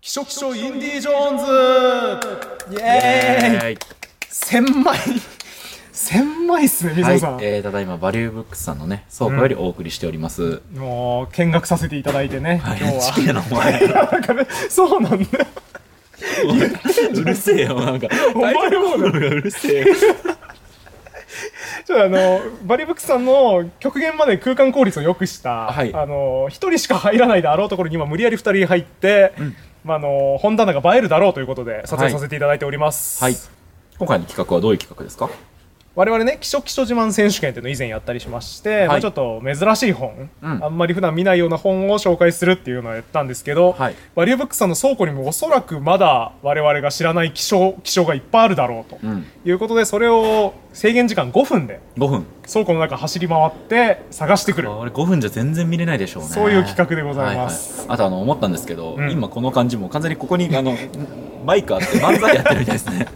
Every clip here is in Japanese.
気象気象インディ・ジョーンズ。イエーイ。イ千枚 千枚っすね、みはい。ぞさん、、えー、ただいまバリューブックスさんのね倉庫よりお送りしております、もう見学させていただいてね、はい。今日チキンのお前。はなんかねそうなんだよ。うるせえよなんか。お前もだ。うるせえよ。ちょっとあのバリブックスさんの極限まで空間効率を良くした、はい。あの一人しか入らないであろうところに今無理やり二人入って、んまあ、あの本棚が映えるだろうということで撮影させていただいております、はい。今回の企画はどういう企画ですか？我々ね「気象気象自慢選手権」っていうのを以前やったりしまして、まあ、ちょっと珍しい本、うん。あんまり普段見ないような本を紹介するっていうのをやったんですけど、はい。バリューブックスさんの倉庫にもおそらくまだ我々が知らない気象気象がいっぱいあるだろうとうん。いうことでそれを制限時間5分で5分倉庫の中走り回って探してくる。あれ5分じゃ全然見れないでしょうね。そういう企画でございます。ははあとあの思ったんですけど、うん。今この感じも完全にここにあのマイクあって漫才やってるみたいですね。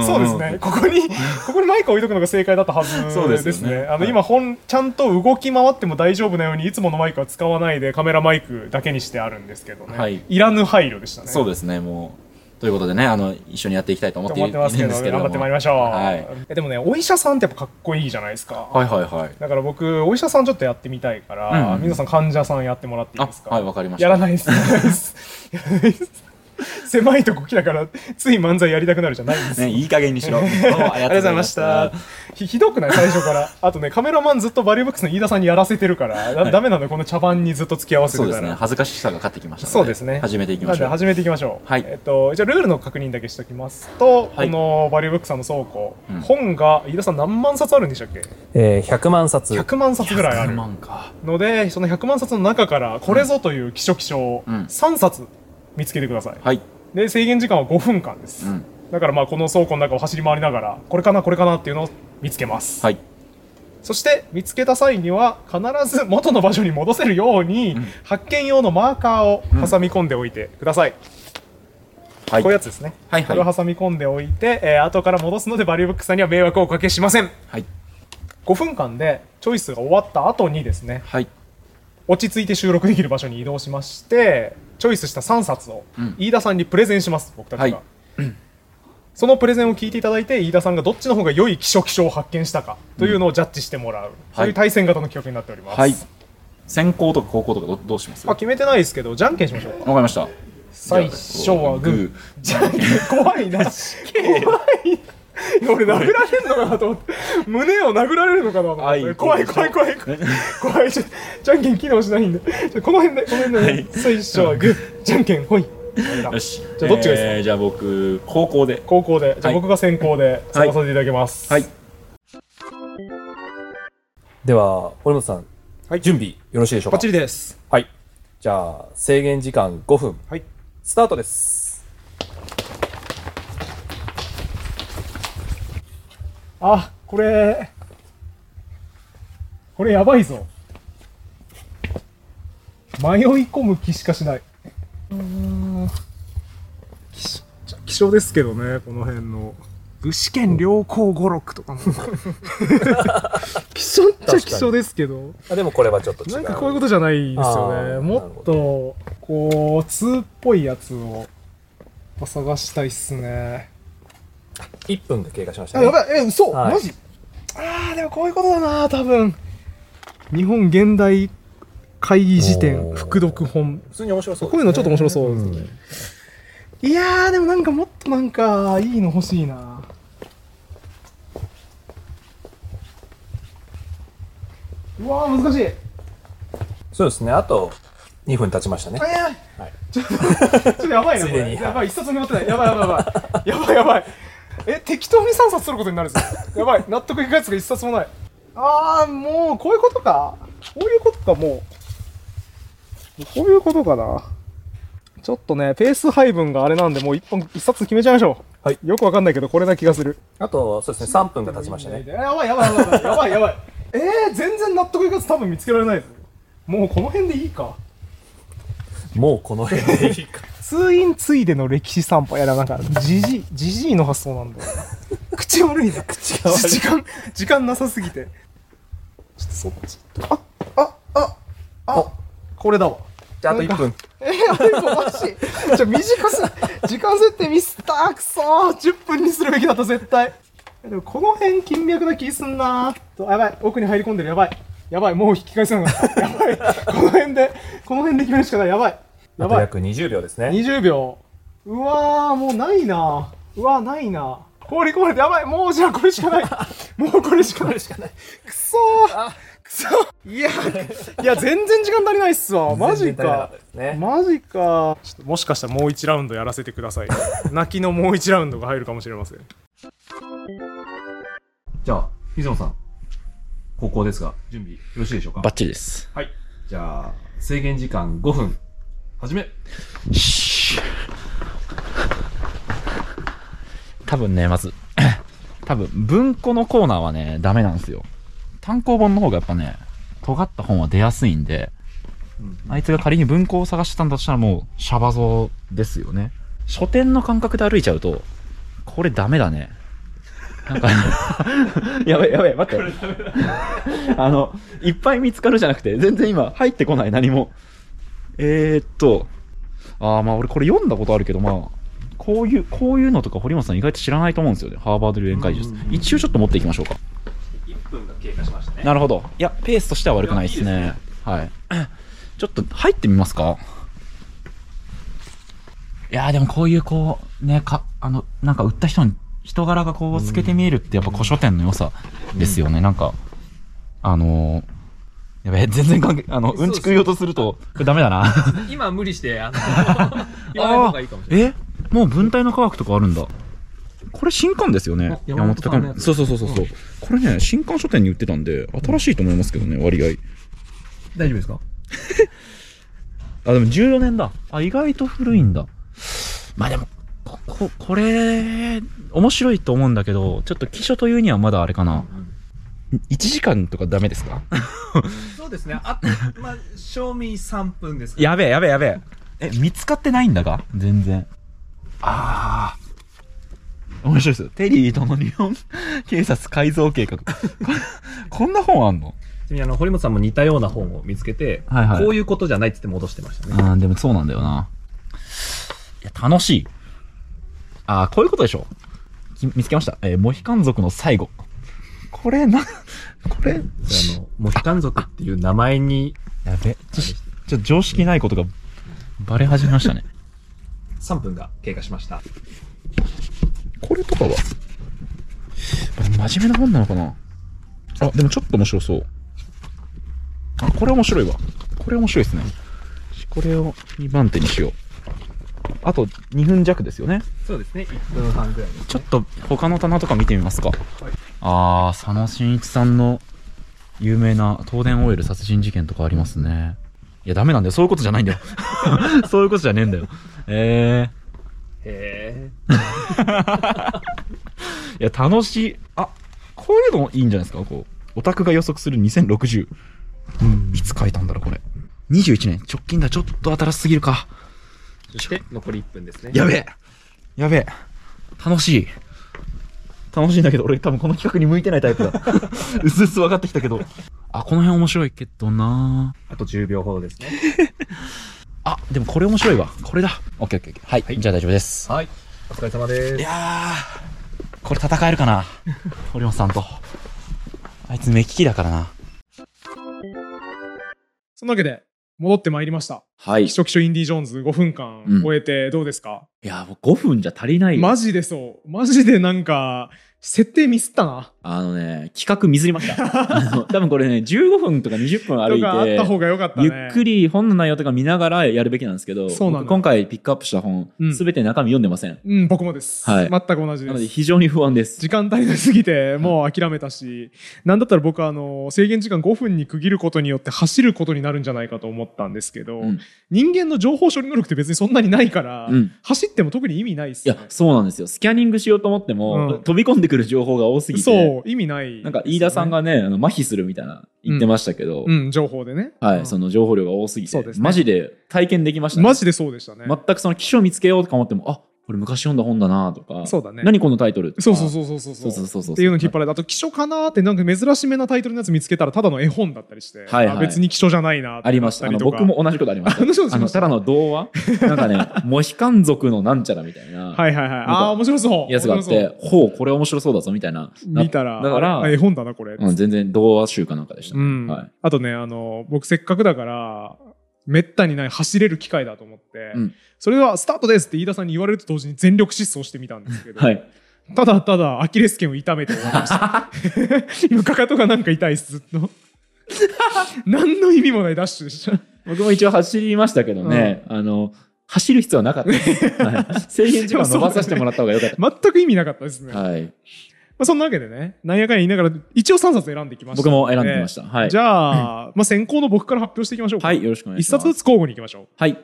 ん そうですね。ここにここにマイクを置いとくのが正解だったはずですよね。ねあのはい。今本ちゃんと動き回っても大丈夫なようにいつものマイクは使わないでカメラマイクだけにしてあるんですけどね、はいらぬ配慮でしたね。そうですね。もうということでねあの一緒にやっていきたいと思っていると思ってますけどいるんですけれども。頑張ってまいりましょう、はい、えでもねお医者さんってやっぱかっこいいじゃないですか、はいはいはい。だから僕お医者さんちょっとやってみたいから、うんうん皆さん患者さんやってもらっていいあですか？はいわかりました。やらないです。やらないです 狭いとこ来たからつい漫才やりたくなるじゃないんですよ。ねいい加減にしろ。どうもありありがとうございました。ひひどくない？最初から。あとね、カメラマンずっとバリューブックスの飯田さんにやらせてるから、だはいダメなのよこの茶番にずっと付き合わせてそうですたら。ね恥ずかしさが勝ってきましたのでそうですね。始めていきましょう。なんで始めていきましょう。はい。えっと、じゃあルールの確認だけしておきますと、はい。このバリューブックスさんの倉庫、うん。本が飯田さん何万冊あるんでしたっけ？えー、100万冊。100万冊ぐらいあ100る万か。ので、その100万冊の中から、これぞという希少希少うん。3冊見つけてください。はい。で、制限時間は5分間です。うん。だからまあこの倉庫の中を走り回りながら、これかな、これかなっていうのを見つけます。はい。そして見つけた際には必ず元の場所に戻せるように、ん。発見用のマーカーを挟み込んでおいてください、はい。こういうやつですね、はいはい。これを挟み込んでおいて、えー後から戻すのでバリューブックさんには迷惑をおかけしません。はい。5分間でチョイスが終わった後にですねはい落ち着いて収録できる場所に移動しましてチョイスした3冊をうん。飯田さんにプレゼンします僕たちが、はい。そのプレゼンを聞いていただいて飯田さんがどっちの方が良い気象気象を発見したかというのをジャッジしてもらう、そういう対戦型の企画になっております、はい。先行とか後攻とかどどうします？あ決めてないですけどじゃんけんしましょうか。わかりました。最初はグー。ーじゃんけん怖いな怖い俺殴られるのかなと思って。胸を殴られるのかなと思って。怖い怖い怖い。怖い。怖い。じゃんけん機能しないんで。ちょこの辺でこの辺で、はい。最初はグー。じゃんけんほい。よし。じゃあどっちがいいですか？えーじゃあ僕高校で。高校で。じゃあはい。僕が先行で探させていただきます。はい。では、堀本さん、はい。準備よろしいでしょうか？バッチリです。はい。じゃあ、制限時間5分、はい。スタートです。あこれ。これやばいぞ。迷い込む気しかしない。うーん希少希少ですけどねこの辺の。具志堅良好語録とかも。希少っちゃ希少ですけど。あでもこれはちょっと違う。なんかこういうことじゃないですよね。もっとこう通っぽいやつを探したいっすね1分が経過しましたあ、ね。やばい、え、嘘、はいマジあー、でもこういうことだな、多分。日本現代会議辞典副読本。普通に面白そうですね、こういうのちょっと面白そうですねんいやー、でもなんかもっとなんか、いいの欲しいな。うわー、難しい。そうですね。あと2分経ちましたねあ。いやはいちょっと、ちょっとやばいな、これ。やばい、一冊も持ってない。やばい、やばい、やばい。やばい、やばい。え、適当に3冊取ることになるんですよ。やばい、納得いくやつが一冊もない。あー、もう、こういうことか。こういうことか、もう。こういうことかな。ちょっとね、ペース配分があれなんで、もう一本、一冊決めちゃいましょう。はいよくわかんないけど、これな気がする。あと、そうですね。3分が経ちましたね。やばい、やばい、やばい、やばい、やばい。えー、全然納得いくやつ多分見つけられない。もうこの辺でいいか。もうこの辺でいいか。通院ついでの歴史散歩やらなんかじじいじじいの発想なんだよ。口悪いな口が悪い。時間時間なさすぎて。ちょっとそっちああああ。これだわ。じゃああと1分。えあれもマジじゃ短す時間設定ミスったくそー。10分にするべきだった絶対。でもこの辺金脈な気すんなー。とやばい奥に入り込んでる。やばい。やばいもう引き返せなかった。やばい。この辺でこの辺で決めるしかない。やばいあと約20秒ですね。20秒。うわーもうないな。うわーないな。放り込まれてやばい。もうじゃあこれしかない。もうこれしかない。くそー。くそいやいや全然時間足りないっすわ。マジか。ね。マジか。ちょっともしかしたらもう1ラウンドやらせてください。泣きのもう1ラウンドが入るかもしれません。じゃあ、水野さん。高校ですが、準備よろしいでしょうか？バッチリです。はい。じゃあ、制限時間5分。始め。多分ね、まず、多分文庫のコーナーはね、ダメなんですよ。単行本の方がやっぱね、尖った本は出やすいんで、あいつが仮に文庫を探してたんだとしたらもう、シャバ像ですよね。書店の感覚で歩いちゃうと、これダメだね。なんか、やべやべ待って。あの、いっぱい見つかるじゃなくて、全然今入ってこない、何も。えー、っと、ああ、まあ俺これ読んだことあるけど、まあ、こういう、こういうのとか堀本さん意外と知らないと思うんですよね。ハーバード留年会議術。一応ちょっと持っていきましょうか。1分が経過しましたね。なるほど。いや、ペースとしては悪くないですね。はい。ちょっと入ってみますかいやーでもこういうこう、ね、か、あの、なんか売った人に人柄がこう透けて見えるってやっぱ古書店の良さですよね。なんか、あのー、やべえ、全然関係、あの、うんち食いようとすると、これダメだな。今無理して、あの、言わない方がいいかもしれない。えもう文体の科学とかあるんだ。これ新刊ですよねあ。山本さんのやつそうそうそうそうそう。これね、新刊書店に売ってたんで、新しいと思いますけどね、割合。大丈夫ですか？あ、でも14年だ。あ、意外と古いんだ。まあでも、こ、こ、これ、面白いと思うんだけど、ちょっと記書というにはまだあれかな。1時間とかダメですか？そうですね。あ、まあ、賞味3分ですかやべえ、やべえ、やべえ。え、見つかってないんだが？全然。ああ。面白いですよ。テリーとの日本警察改造計画。こ こんな本あんの？ちなみにあの、堀本さんも似たような本を見つけて、はいはいこういうことじゃないって言って戻してましたね。ああ、でもそうなんだよな。いや、楽しい。ああ、こういうことでしょ。き見つけました。えーモヒカン族の最後。これ、な、これ、あの、モヒカン族っていう名前に、やべ。ちょ、ちょっと常識ないことがバレ始めましたね。3分が経過しました。これとかは？真面目な本なのかな？あ、でもちょっと面白そう。あ、これ面白いわ。これ面白いですね。これを2番手にしよう。あと2分弱ですよね。そうですね。1分半ぐらいです。ちょっと他の棚とか見てみますか。あー、佐野真一さんの有名な東電オイル殺人事件とかありますね。いや、ダメなんだよ。そういうことじゃないんだよ。そういうことじゃねえんだよ。えへー。いや、楽しい。あ、こういうのもいいんじゃないですかこう。オタクが予測する2060。いつ書いたんだろう、これ。21年。直近だ。ちょっと新しすぎるか。ー。そして、残り1分ですね。やべえやべえ楽しい楽しいんだけど、俺多分この企画に向いてないタイプだ。うすうす分かってきたけど。あ、この辺面白いけどなあと10秒ほどですね。あ、でもこれ面白いわ。これだ。オッケーオッケーオッケー。はい。じゃあ大丈夫です。はい。お疲れ様です。いやー、これ戦えるかな 堀本さんと。あいつ目利きだからな。そんなわけで戻ってまいりました。はい。い秘書秘書インディ・ジョーンズ5分間うん。終えてどうですか、や、もう5分じゃ足りないよ。マジでそう。マジでなんか設定ミスったなあのね、企画ミスりました。多分これね、15分とか20分歩いとかあった方て、がよかったね。ゆっくり本の内容とか見ながらやるべきなんですけど、そうなの僕今回ピックアップした本う、ん。すべて中身読んでません。うん僕もです、はい。全く同じなです。ので非常に不安です。時間足りなすぎてもう諦めたし、なんだったら僕はあの制限時間5分に区切ることによって走ることになるんじゃないかと思ったんですけど、うん。人間の情報処理能力って別にそんなにないから、うん。走っても特に意味ないっすいやそうなんですよ。スキャニングしようと思っても、うん。飛び込んでくる情報が多すぎて、そう意味ない、なんか飯田さんがね、あの麻痺するみたいな言ってましたけど、うん。情報でね。はい、うん。その情報量が多すぎて、そうですね。マジで体験できましたね。マジでそうでしたね、全くその機種を見つけようとか思っても、あ、これ昔読んだ本だなとか、そうだね。何このタイトルそうそうそうそうそうそう。そうそうそうっていうのを引っ張られてあと「希書かな?」ってなんか珍しめなタイトルのやつ見つけたらただの絵本だったりして、はいはい。あ別に希書じゃないなありました。あの僕も同じことありました。あのただの童話？なんかね、モヒカン族のなんちゃらみたいな。はいはいはい。ああ面白そう。やつがあって、ほう、これ面白そうだぞみたいな。見たらだからあ絵本だなこれ、うん、全然童話集かなんかでしたね。うん。はい。あとねあの僕せっかくだからめったにない走れる機会だと思って、うんそれではスタートですって飯田さんに言われると同時に全力疾走してみたんですけど、はい。ただただアキレス腱を痛めて終わりました 今かかとがなんか痛いですずっと 何の意味もないダッシュでした僕も一応走りましたけどね、あの、走る必要はなかったです。はい、制限時間伸ばさせてもらった方がよかっ全く意味なかったですね、た。はい。まあ、そんなわけでねなんやかんや言いながら一応3冊選んできました僕も選んできました。はい。じゃあ、まあ、先行の僕から発表していきましょうかはい、よろしくお願い一します。冊ずつ交互にいきましょうはい。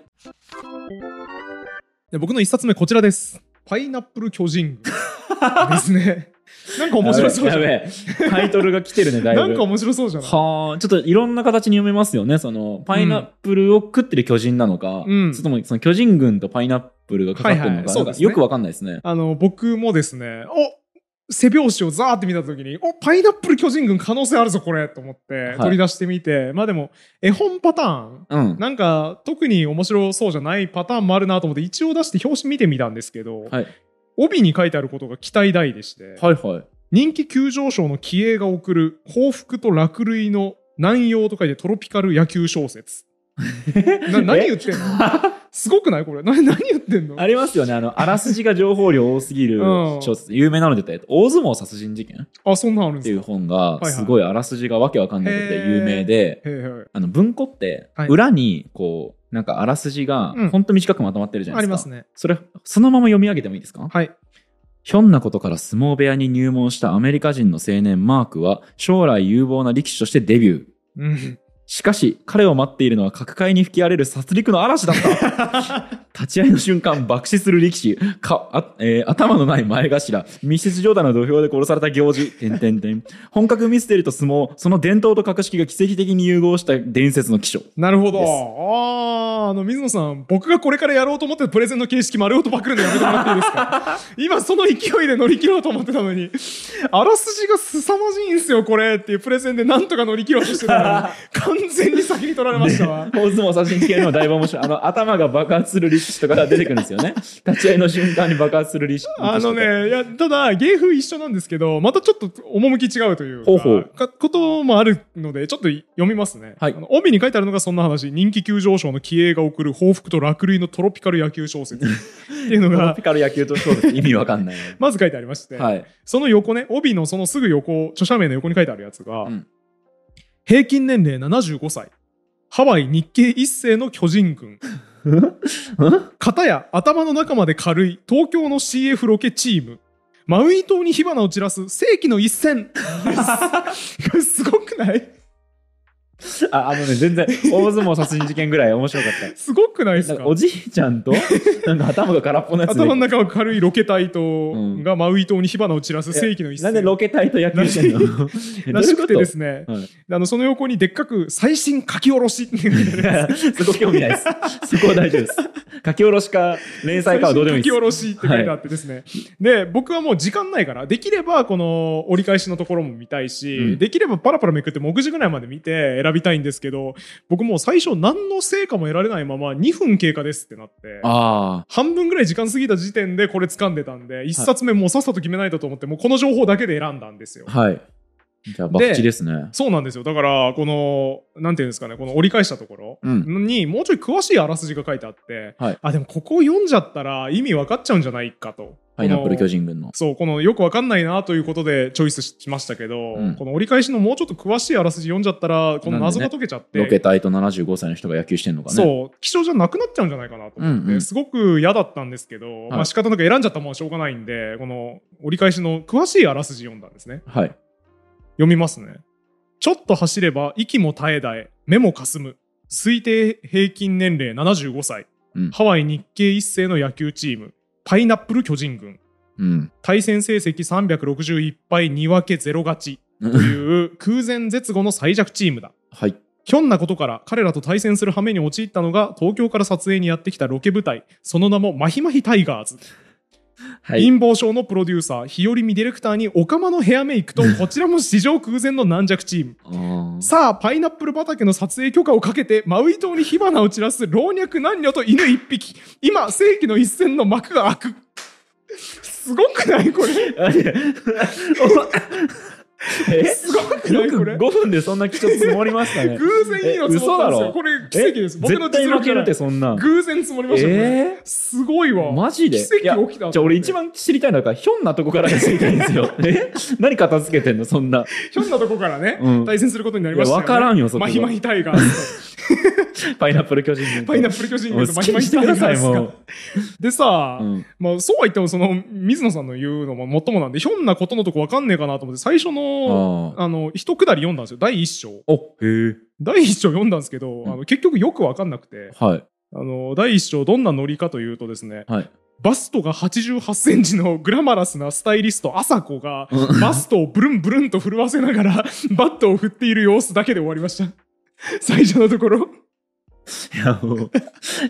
で僕の一冊目こちらですパイナップル巨人軍ですね なんか面白そうじゃないやべえ。やべえタイトルが来てるね、だいぶ。なんか面白そうじゃない？はあ、ちょっといろんな形に読めますよね。その、パイナップルを食ってる巨人なのか、うんそれともその巨人軍とパイナップルがかかってるのか、はいはいかよくわかんないですね。あの僕もですねお背表紙をザーって見た時におパイナップル巨人軍可能性あるぞこれと思ってい取り出してみて、まあでも絵本パターンうん。なんか特に面白そうじゃないパターンもあるなと思って一応出して表紙見てみたんですけど、はい。帯に書いてあることが期待大でして、はいはい。人気急上昇の気鋭が送る報復と落類の南洋と書いてトロピカル野球小説。な何言ってんの？すごくない？これ。な何言ってんの？ありますよね。あの、あらすじが情報量多すぎるうん小説。有名なので言ったら、大相撲殺人事件あ、そんなんあるんっていう本が、すごいあらすじがわけわかんなくて有名で、へーへーあの、文庫ってはい、裏に、こう、なんかあらすじがうん、ほんと短くまとまってるじゃないですか。ありますね。それ、そのまま読み上げてもいいですか？はい。ひょんなことから相撲部屋に入門したアメリカ人の青年マークは将来有望な力士としてデビュー。うん。しかし、彼を待っているのは各界に吹き荒れる殺戮の嵐だった。立ち会いの瞬間、爆死する力士、かあえー頭のない前頭、密室状態の土俵で殺された行事、てんてんてん。本格ミステリと相撲、その伝統と格式が奇跡的に融合した伝説の気象。なるほど。ああ、あの、水野さん、僕がこれからやろうと思ってるプレゼンの形式丸ごとパクるのやめてもらっていいですか？今その勢いで乗り切ろうと思ってたのに、あらすじが凄まじいんすよ、これ。っていうプレゼンでなんとか乗り切ろうとしてたのに、完全に先に取られましたわ。大相撲殺人系のだいぶ面白い。あの、頭が爆発する力士とかが出てくるんですよね。立ち会いの瞬間に爆発する力士。あのね、いや、ただ、芸風一緒なんですけど、またちょっと趣違うというか、ほうほうかこともあるので、ちょっと読みますね。はいあの帯に書いてあるのがそんな話、人気急上昇の気鋭が送る報復と落類のトロピカル野球小説 っていうのがトロピ、カル野球と小説意味わかんない。まず書いてありまして、はい。その横ね、帯のそのすぐ横、著者名の横に書いてあるやつが、うん平均年齢75歳、ハワイ日系一世の巨人軍。片や頭の中まで軽い東京の CF ロケチーム。マウイ島に火花を散らす世紀の一戦。すごくない？あ、あのね、全然、大相撲殺人事件ぐらい面白かった。すごくないですか？おじいちゃんと、なんか頭が空っぽのやつで頭の中は軽いロケ隊と、んがマウイ島に火花を散らす世紀の一戦。なんでロケ隊と野球してんの？えらしくてですね。ね、はいあのその横にでっかく最新書き下ろしってい興味ないです。そこは大丈夫です。書き下ろしか、連載かはどうでもいいです。書き下ろしって書いてあってですね。で、僕はもう時間ないから、できればこの折り返しのところも見たいし、うんできればパラパラめくって目次ぐらいまで見て選びたいんですけど、僕もう最初何の成果も得られないまま2分経過ですってなって、あ半分ぐらい時間過ぎた時点でこれ掴んでたんで、1冊目もうさっさと決めないとと思って、もうこの情報だけで選んだんですよあ。。はい。じゃあ、バッチですね。そうなんですよ。だから、この、なんていうんですかね、この折り返したところうんに、もうちょい詳しいあらすじが書いてあって、はいあ、でもここを読んじゃったら意味分かっちゃうんじゃないかと。パイナップル巨人。人軍の。そう、このよく分かんないなということでチョイスしましたけど、うんこの折り返しのもうちょっと詳しいあらすじ読んじゃったら、この謎が解けちゃって、ロケ隊と75歳の人が野球してんのかね。そう、気象じゃなくなっちゃうんじゃないかなと思って、うんうんすごく嫌だったんですけど、まあ仕方なく選んじゃったもんはしょうがないんで、この折り返しの詳しいあらすじ読んだんですね。はい。読みますね。ちょっと走れば息も絶え絶え、目もかすむ。推定平均年齢75歳。うんハワイ日系一世の野球チーム。パイナップル巨人軍。うん。対戦成績361敗2分け0勝ち。という空前絶後の最弱チームだ。はい。ひょんなことから彼らと対戦する羽目に陥ったのが東京から撮影にやってきたロケ部隊。その名もマヒマヒタイガーズ。はい貧乏症のプロデューサー、日和見ディレクターにオカマのヘアメイクと、こちらも史上空前の軟弱チーム。さあ、パイナップル畑の撮影許可をかけて、マウイ島に火花を散らす老若男女と犬一匹。今、世紀の一戦の幕が開く。すごくないこれ？えすごくない？これ？5分でそんな基調積もりましたね。偶然いいの積もったんですよ。これ奇跡です。僕の絶対負けるって。そんな。偶然積もりましたね。えすごいわ。ー、マジで？奇跡起きたじゃあ俺一番知りたいのはひょんなとこからが知りたいんですよ。え 何片付けてんのそんな。ひょんなとこからね、うん対戦することになりましたよ、ね。わからんよそこはマヒマヒタイガース パイナップル巨人軍と。パイナップル巨人軍とマヒマヒにしてくだタイガースが。。でさ、うんまあそうは言ってもその水野さんの言うのももっともなんでひょんなことのとこわかんねえかなと思って最初のああの一くだり読んだんですよ第一章。第一章読んだんですけど、うんあの結局よくわかんなくてはい。あの第一章どんなノリかというとですねはい。バストが88センチのグラマラスなスタイリスト朝子がうんバストをブルンブルンと震わせながらバットを振っている様子だけで終わりました 最初のところ？いやもう、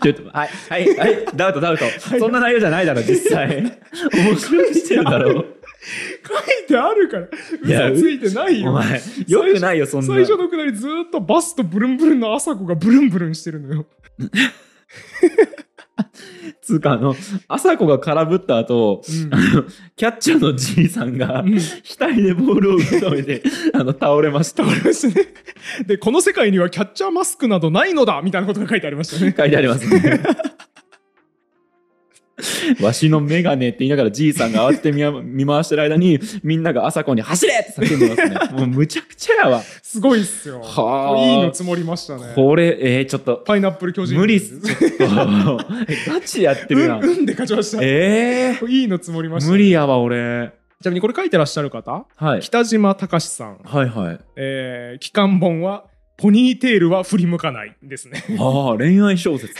ちょっと、はい、はい、はい、ダウト、ダウト。そんな内容じゃないだろ、実際。面白くしてるだろ。書いてあるから嘘ついてないよお前、よくないよ、そんな。最初のくだりずーっとバストブルンブルンの朝子がブルンブルンしてるのよ。つうか、あの、朝子が空振った後、うんあのキャッチャーのじいさんが、うん額でボールを受け止めて、あの、倒れました。倒れましたね。で、この世界にはキャッチャーマスクなどないのだみたいなことが書いてありましたね。書いてありますね。わしのメガネって言いながらじいさんが慌てて見回してる間に、みんなが朝子に走れって叫んでますね。もうむちゃくちゃやわ。すごいっすよ。はあいいの積もりましたね。これ、えー、ちょっと、パイナップル巨人。無理っす。ガチやってるなうん、。うんで勝ちました。ええいいの積もりました、無理。やわ、俺。ちなみにこれ書いてらっしゃる方、はい。北島隆さん。はいはい。えー、期間本は、ポニーテールは振り向かないですね。ああ、恋愛小説。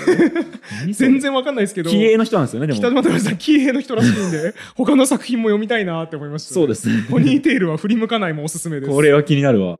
何それ全然わかんないですけど。気鋭の人なんですよね、で北も。島隆さん、気鋭の人らしいんで、他の作品も読みたいなって思いました、そうですね。ポニーテールは振り向かないもおすすめです。これは気になるわ。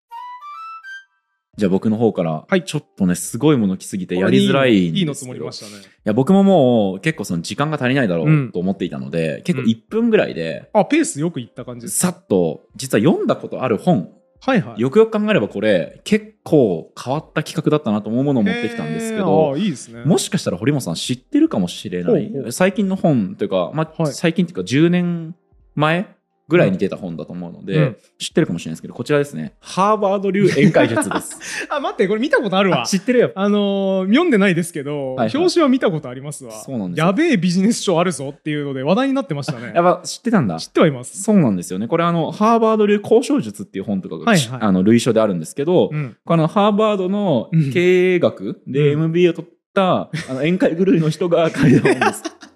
じゃあ僕の方から、はいちょっとね、すごいもの来すぎてやりづらいんですけどいいの積もりましたね。いや、僕ももう結構その時間が足りないだろうんうと思っていたので、結構うん1分ぐらいで、あ、ペースよくいった感じです。さっと、実は読んだことある本、はいはい。よくよく考えればこれ、結構変わった企画だったなと思うものを持ってきたんですけどあ、いいですね。もしかしたら堀本さん知ってるかもしれない最近の本というか、まあはい最近っていうか10年前ぐらいに出た本だと思うので、うん。知ってるかもしれないですけどこちらですね。ハーバード流宴会術です。あ、待って、これ見たことあるわ。あ。知ってるよ。あのー読んでないですけど、はいはい。表紙は見たことありますわ。そうなんですよ。やべえビジネス書あるぞっていうので話題になってましたね。や。っぱ知ってたんだ。知ってはいます。そうなんですよね。これあのハーバード流交渉術っていう本とかが、はいはい。あの類書であるんですけど、うん。このハーバードのうん。経営学でう MBA を取った、あの宴会狂いの人が書いた本です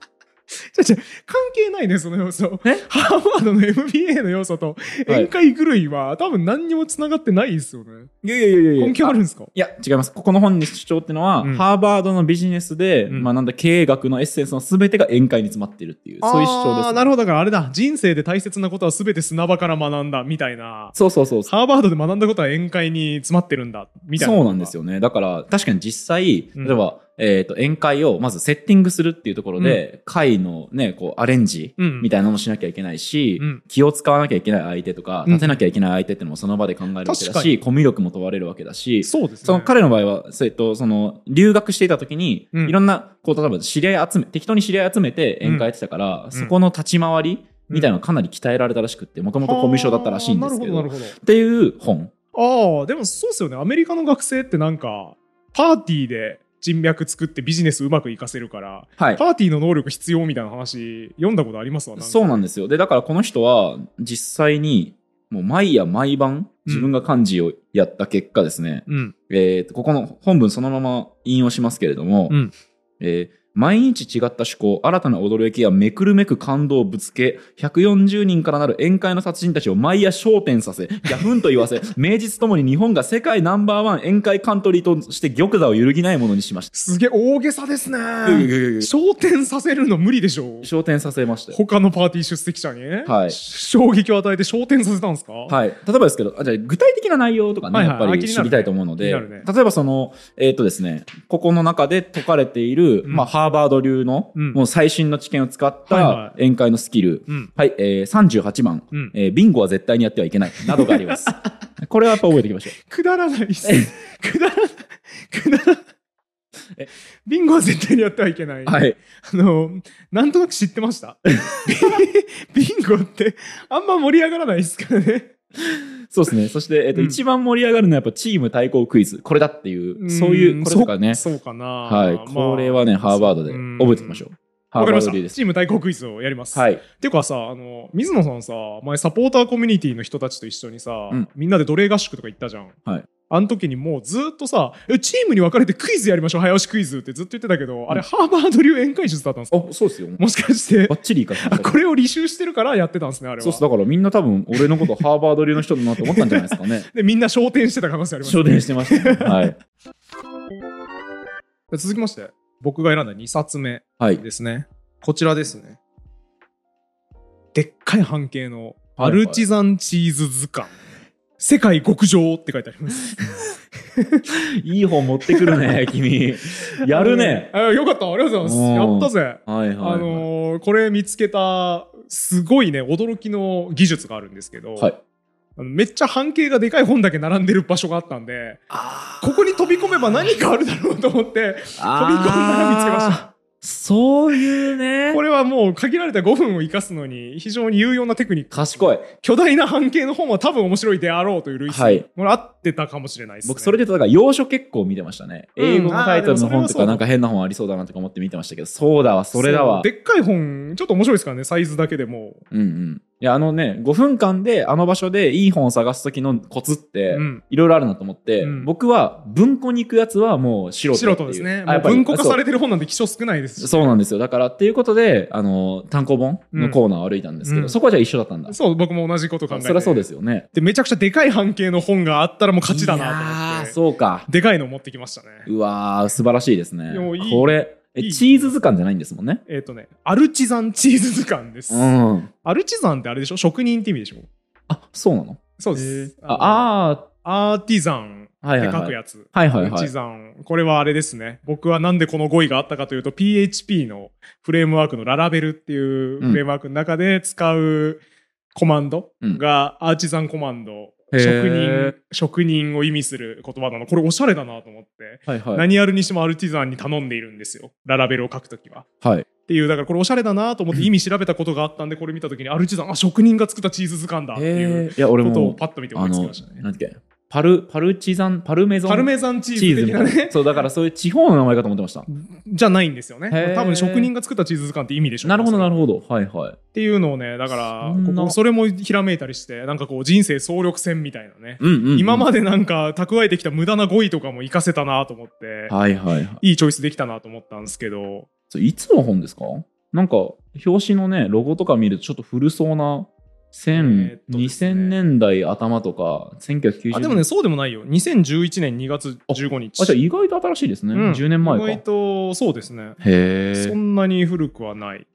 関係ないね、その要素。え？ハーバードの MBA の要素と、はい宴会狂いは多分何にも繋がってないですよね。いやいやいやいや根拠あるんですか？いや、違います。ここの本に主張っていうのは、うんハーバードのビジネスで、うんまあなんだ、経営学のエッセンスの全てが宴会に詰まっているっていう、そういう主張です、あーなるほど。だからあれだ。人生で大切なことは全て砂場から学んだ、みたいな。そうそうそうそう。ハーバードで学んだことは宴会に詰まってるんだ、みたいな。そうなんですよね。だから、確かに実際、うん例えば、えっ、と、宴会をまずセッティングするっていうところで、会のね、こう、アレンジうん。みたいなのもしなきゃいけないし、うん。気を使わなきゃいけない相手とか、うん。立てなきゃいけない相手っていうのもその場で考えるわけだし、コミュ力も問われるわけだし、そうですね。その彼の場合は、えっと、その、留学していた時に、うん。いろんな、こう、例えば知り合い集め、適当に知り合い集めて宴会やってたから、んそこの立ち回りみたいなのかなり鍛えられたらしくって、もともとコミュ障だったらしいんですけど、っていう本。ああ、でもそうですよね。アメリカの学生ってなんか、パーティーで人脈作ってビジネスうまくいかせるから、はい。パーティーの能力必要みたいな話、読んだことありますわ。そうなんですよ。で、だからこの人は、実際に、もう毎夜毎晩、自分が漢字をやった結果ですね、うん。えーと、ここの本文そのまま引用しますけれども、うんえー毎日違った趣向、新たな驚きやめくるめく感動をぶつけ、140人からなる宴会の達人たちを毎夜焦点させ、ギャフンと言わせ、名実ともに日本が世界ナンバーワン宴会カントリーとして玉座を揺るぎないものにしました。すげえ大げさですね。焦点させるの無理でしょ。焦点させましたよ。他のパーティー出席者にね。はい衝撃を与えて焦点させたんですか？はい。例えばですけど、あじゃあ具体的な内容とかね、はいはいやっぱり知りたいと思うので、気になるね例えばその、えっ、とですね、ここの中で説かれている、うんまあ、ハーバード流の、うんもう最新の知見を使っはいはた宴会のスキル。うん。はい、えー、38番、うんえービンゴは絶対にやってはいけない。などがあります。これはやっぱ覚えておきましょ くだらないっす。くだらない。くだらない。えビンゴは絶対にやってはいけない。う。はい。あの、なんとなく知ってました？ビンゴってあんま盛り上がらないですからね。そうですね。そして、えっ、と、うん一番盛り上がるのはやっぱチーム対抗クイズ。これだっていう、そういう、これとかね。そそうかな。はい。まあこれはね、ハーバードでうん覚えておきましょう。ハーわかりました。バード流です。チーム対抗クイズをやります。はい。ていうかさ、あの、水野さんさ、前サポーターコミュニティの人たちと一緒にさ、うんみんなで奴隷合宿とか行ったじゃん。はい。あの時にもうずっとさ、えチームに分かれてクイズやりましょう、早押しクイズってずっと言ってたけど、あれハーバード流宴会術だったんですかあ、そうですよ。もしかしてバ、ッチリいいかあこれを履修してるからやってたんですね、あれは。そう。だからみんな多分、俺のことハーバード流の人だなって思ったんじゃないですかね。で、みんな昇天してた可能性あります、昇天してました、ね。はい。続きまして、僕が選んだ2冊目はい。ですね。こちらですね。でっかい半径のはいアルチザンチーズ図鑑。世界極上って書いてあります。いい本持ってくるね、君。やるね。あよかった、ありがとうございます。うんやったぜ。はいはい、はい。あのーこれ見つけた、すごいね、驚きの技術があるんですけど、はい。めっちゃ半径がでかい本だけ並んでる場所があったんで、ここに飛び込めば何かあるだろうと思って、飛び込んだら見つけました。そういうね。これはもう限られた5分を生かすのに非常に有用なテクニック。賢い。巨大な半径の本は多分面白いであろうという類推。はいこれ合ってたかもしれないですね。僕、それで言うと、だから、洋書結構見てましたね。うん英語のタイトルの本とか、なんか変な本ありそうだなとか思って見てましたけど、そうだわ、それだわ。でっかい本、ちょっと面白いですからね、サイズだけでも。うんうん。いや、あのね、5分間であの場所でいい本を探すときのコツってうん、いろいろあるなと思って、うん僕は文庫に行くやつはもう素人素人ですね。あやっぱり文庫化されててる本なんで希少少ないですし。そうなんですよ。だからっていうことで、あの、単行本のコーナーを歩いたんですけど、うんそこはじゃあ一緒だったんだ。そう、僕も同じこと考えて。そりゃそうですよね。で、めちゃくちゃでかい半径の本があったらもう勝ちだなと思って。そうか。でかいの持ってきましたね。うわー、素晴らしいですねいいこれ、え、チーズ図鑑じゃないんですもんね。えっ、とね、アルチザンチーズ図鑑です。うん。アルチザンってあれでしょ？職人って意味でしょ？あ、そうなの？そうです。あ、あアーティザンー、はいって。書くやつ。はいはいはいアルチザン。これはあれですね。僕はなんでこの語彙があったかというと、PHP のフレームワークのララベルっていうフレームワークの中で使うコマンドがアーチザンコマンド。職人、職人を意味する言葉なの。これおしゃれだなと思って。はいはい。何やるにしてもアルティザンに頼んでいるんですよ。ララベルを書くときは。はい。っていう、だからこれおしゃれだなと思って意味調べたことがあったんで、これ見たときにアルチザン、あ、職人が作ったチーズ図鑑だっていうことをも、パッと見て思いつきました、ね。なんパル、パルチザン、パルメゾンパルメザンチーズ的なねズみたいな。。そう、だからそういう地方の名前かと思ってました。じゃないんですよね。多分職人が作ったチーズ図鑑って意味でしょうなるほど、なるほど。はいはい。っていうのをね、だから、ここそれもひらめいたりして、なんかこう人生総力戦みたいなね。うんうん、うん。今までなんか蓄えてきた無駄な語彙とかも活かせたなと思って、はいはいはい。いいチョイスできたなと思ったんですけど、いつの本ですか？なんか、表紙のね、ロゴとか見るとちょっと古そうな、1000、えーっとですね2000年代頭とか、1990年。あ、でもね、そうでもないよ。2011年2月15日。あ、じゃあ意外と新しいですね。うん10年前か。意外と、そうですね。へえ。そんなに古くはない。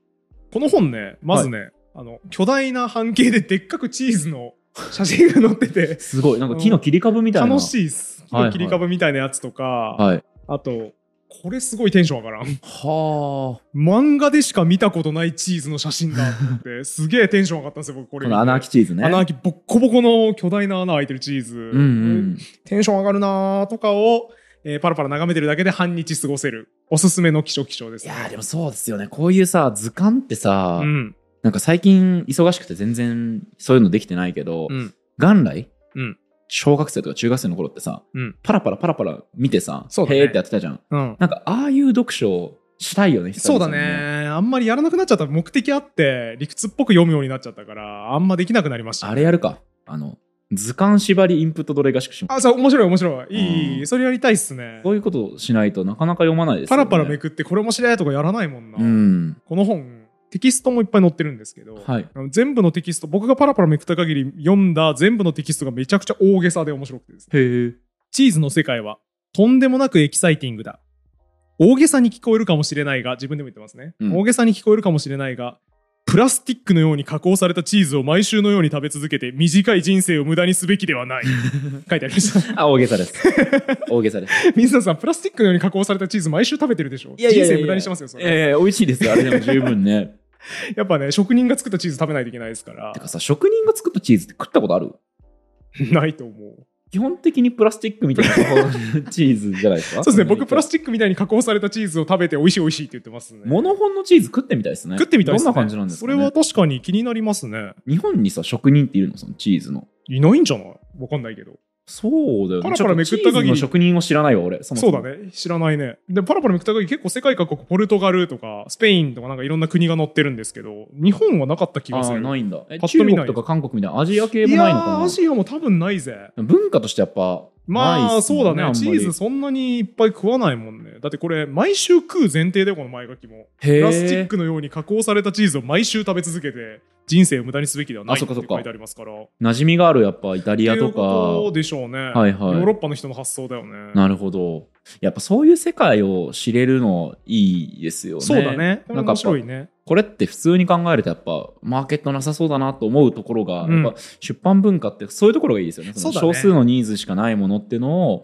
この本ね、まずね、あの、巨大な半径ででっかくチーズの写真が載ってて、すごい。なんか木の切り株みたいな。楽しいっす。はいはい切り株みたいなやつとか、はい。あと、これすごいテンション上がらん。はあ。漫画でしか見たことないチーズの写真だって、すげえテンション上がったんですよ、僕これ。この穴あきチーズね。穴開きボッコボコの巨大な穴開いてるチーズ。うんうん。テンション上がるなーとかを、えーパラパラ眺めてるだけで半日過ごせる。おすすめの気象気象ですね。いやーでもそうですよね。こういうさ、図鑑ってさ、うん。なんか最近忙しくて全然そういうのできてないけど、うん。元来、うん小学生とか中学生の頃ってさ、うんパラパラパラパラ見てさ、そうだねへーってやってたじゃん。うん。なんかああいう読書をしたいよね、久そうだね。あんまりやらなくなっちゃった。目的あって、理屈っぽく読むようになっちゃったから、あんまできなくなりました、あれやるか。あの、図鑑縛りインプットどれ合宿します。あ、そう、面白い面白い。いい、いうんいそれやりたいっすねこ。ういうことをしないとなかなか読まないですね。ラパラめくってこれ面白いとかやらないもんな。うん。この本、テキストもいっぱい載ってるんですけど、はい。全部のテキスト、僕がパラパラめくった限り読んだ全部のテキストがめちゃくちゃ大げさで面白くてですね。チーズの世界はとんでもなくエキサイティングだ。大げさに聞こえるかもしれないが、自分でも言ってますね。うん大げさに聞こえるかもしれないが、プラスティックのように加工されたチーズを毎週のように食べ続けて短い人生を無駄にすべきではない 書いてありましたあ、大げさです。大げさです。水野さんプラスティックのように加工されたチーズ毎週食べてるでしょ？人生無駄にしてますよそれいやいや、美味しいですよ。あれでも十分ね。やっぱね職人が作ったチーズ食べないといけないですから。てかさ、職人が作ったチーズって食ったことある？ないと思う。基本的にプラスチックみたいなチーズじゃないですか？そうですね。僕プラススチックみたいに加工されたチーズを食べて美味しい美味しいって言ってますね。モノホンのチーズ食ってみたいですね。食ってみたいですね。どんな感じなんですか、ね、それは確かに気になりますね。日本にさ、職人っているの？そのチーズの。いないんじゃない？わかんないけどそうだよね。パラパラめくった限りの職人を知らないわ、俺。そもそうも。そだね。知らないね。でパラパラめくった限り結構世界各国ポルトガルとかスペインとかなんかいろんな国が載ってるんですけど日本はなかった気がああ、するないんだ。え中パッと見ない。国とか韓国みたいなアジア系いやもないのかな？ーアジアも多分ないぜ。文化としてやっぱ、まあそうだね。チーズそんなにいっぱい食わないもんね。だってこれ毎週食う前提でこの前書きも。プラスチックのように加工されたチーズを毎週食べ続けて人生を無駄にすべきではないって書いてありますから。馴染みがあるやっぱイタリアとっていう。でしょうね、はいはい。ヨーロッパの人の発想だよね。なるほど。やっぱそういう世界を知れるのいいですよね。そうだね。なんか面白いねこれって普通に考えるとやっぱマーケットなさそうだなと思うところが、うんやっぱ出版文化ってそういうところがいいですよね。その少数のニーズしかないものっていうのを、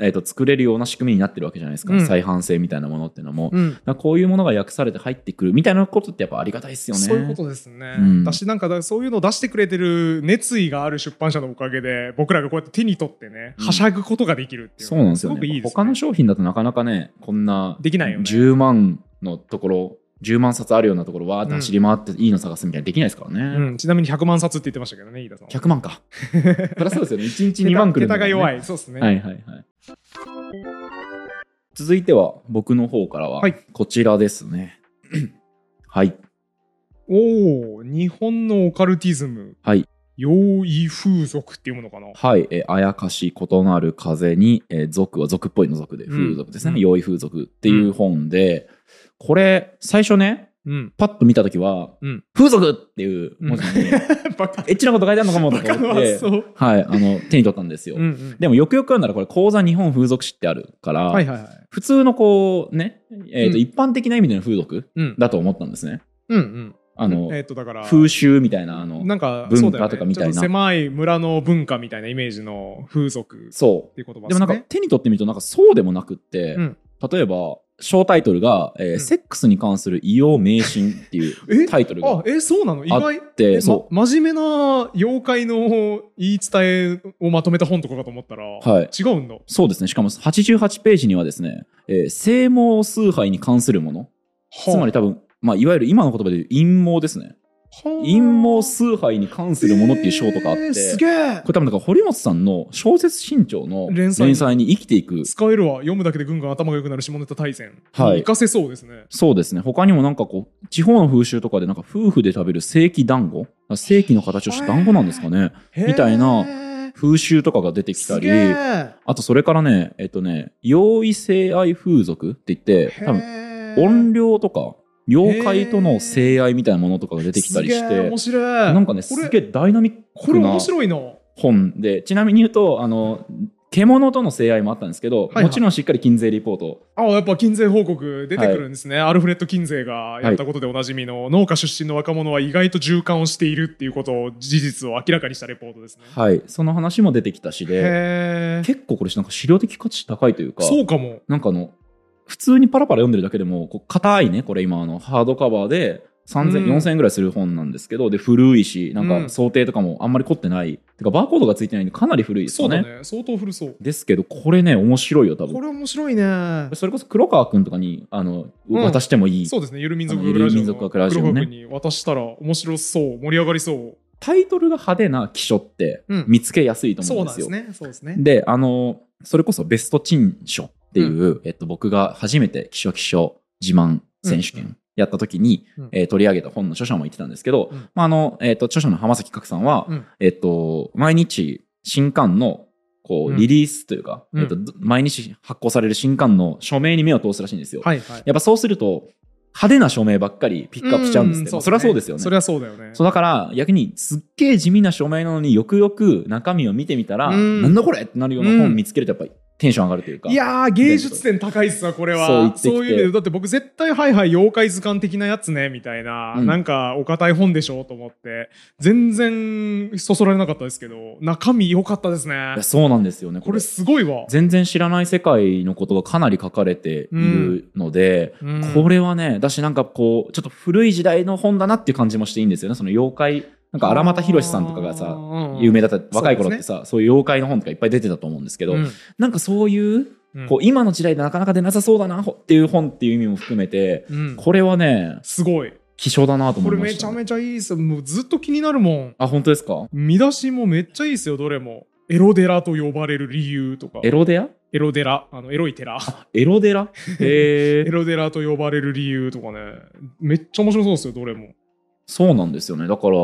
えー、と作れるような仕組みになってるわけじゃないですか。うん再販性みたいなものっていうのも。うんらこういうものが訳されて入ってくるみたいなことってやっぱありがたいですよね。そういうことですね。うん私なんかだそういうのを出してくれてる熱意がある出版社のおかげで僕らがこうやって手に取ってね、うんはしゃぐことができるっていうそうなんですよね。ごくいいです、ね。他の商品だとなかなかね、こんなできないよね10万のところ、10万冊あるようなところわーって走り回っていいの探すみたいなできないですからね。うん、ちなみに100万冊って言ってましたけどね、飯田さん。100万か。そりゃそうですよね。1日2万くるんだね桁が弱い。そうですね。はいはいはい。続いては僕の方からははいこちらですね。はい。おお日本のオカルティズム。はい。用意風俗っていうものかな？はい。えーあやかし異なる風に、えー俗は俗っぽいの俗で、うん風俗ですね。うん用意風俗っていう本で、これ、最初ね、うん。パッと見たときは、うん風俗っていう文字に、バカ。エッチなこと書いてあるのかもと思って。はい、あの、手に取ったんですよ。うんうん。でもよくよく読んだらこれ講座日本風俗史ってあるから、はいはいはい。普通のこうね、えーとうん一般的な意味での風俗うん。だと思ったんですね。うんうん。あの、えっと、だから。風習みたいな、あの、なんか、文化とかみたいなちょっと狭い村の文化みたいなイメージの風俗っそていう言葉う。でもなんかね手に取ってみるとなんかそうでもなくって、うん例えば、小タイトルが、えーんセックスに関する異様迷信っていう え？タイトルがあ、え、そうなの？意外。で、えそま、真面目な妖怪の言い伝えをまとめた本とかかと思ったら、はい違うんだ。う。そうですね。しかも88ページにはですね、えー性毛崇拝に関するもの。つまり多分、まあ、いわゆる今の言葉で言う陰謀ですね。陰謀崇拝に関するものっていう章とかあって、えーすげえこれ多分だから堀本さんの小説新潮の連連載載に生きていく使えるわ。読むだけでぐんぐん頭が良くなる下ネタ大全。はい活かせそうですね。そうですね。他にもなんかこう、地方の風習とかでなんか夫婦で食べる正規団子？正規の形をした団子なんですかね？みたいな風習とかが出てきたりあとそれからね、えっとね、用意性愛風俗って言って、多分、怨霊とか、妖怪との性愛みたいなものとかが出てきたりして面、白い。なんかね、すげえダイナミックなこれ面白いな。本で、ちなみに言うと、あの、獣との性愛もあったんですけど、はいはいもちろんしっかり金税リポート。あやっぱ金税報告出てくるんですね、アルフレッド・金税がやったことでおなじみの、農家出身の若者は意外と循環をしているっていうことを事実を明らかにしたレポートですね。はい。その話も出てきたしで。結構これなんか資料的価値高いというか、そうかも。なんかあの、普通にパラパラ読んでるだけでも、こう硬いね、これ今あの、ハードカバーで3000、うん4000円ぐらいする本なんですけど、で、古いし、なんうんか想定とかもあんまり凝ってない。てか、バーコードがついてないんでかなり古いですよね。そうだね。相当古そう。ですけど、これね、面白いよ、多分。これ面白いね。それこそ黒川くんとかに、あの、うん渡してもいい。そうですね。ゆる民族あのゆる民族学ラジオねに渡したら面白そう。盛り上がりそう。タイトルが派手な記書ってうん見つけやすいとそ思うんですよ。うなんですね。そうですね。で、あの、それこそベスト陳書っていう、えっと、僕が初めて気象気象自慢選手うん権やった時に、うんえー取り上げた本の著者も言ってたんですけど、うんまあ、あの、えっと、著者の浜崎角さんは、うんえっと、毎日新刊のこう、うんリリースというか、うんえっと、毎日発行される新刊の署名に目を通すらしいんですよ。はいはい。やっぱそうすると、派手な署名ばっかりピックアップしちゃうんですって。まあそれはそうですよね。それはそうだよね。そうだから逆にすっげえ地味な署名なのによくよく中身を見てみたら、うんなんだこれってなるようなうん本見つけるとやっぱりテンション上がるというか。いやー、芸術点高いっすわ、これは。そう言ってきていう意味で、だって僕絶対、はいはい、妖怪図鑑的なやつね、みたいな、うんなんか、お堅い本でしょ、と思って、全然、そそられなかったですけど、中身良かったですね。そうなんですよね。これすごいわ。全然知らない世界のことがかなり書かれているので、うんこれはね、だしなんかこう、ちょっと古い時代の本だなっていう感じもしていいんですよね。その妖怪、なんか荒俣博さんとかがさ、有名だった、若い頃ってさ、そういう妖怪の本とかいっぱい出てたと思うんですけど、うんなんかそういう、うんこう今の時代でなかなか出なさそうだなほっていう本っていう意味も含めて、うんこれはね、すごい。希少だなとこ思いました、れめちゃめちゃいいっすよ。もうずっと気になるもん。あ、本当ですか？見出しもめっちゃいいっすよ、どれも。エロ寺と呼ばれる理由とか。エロデアエロ寺。あの、エロい寺。エロデラ？へエえ。ロ寺と呼ばれる理由とかね。めっちゃ面白そうですよ、どれも。そうなんですよね。だから、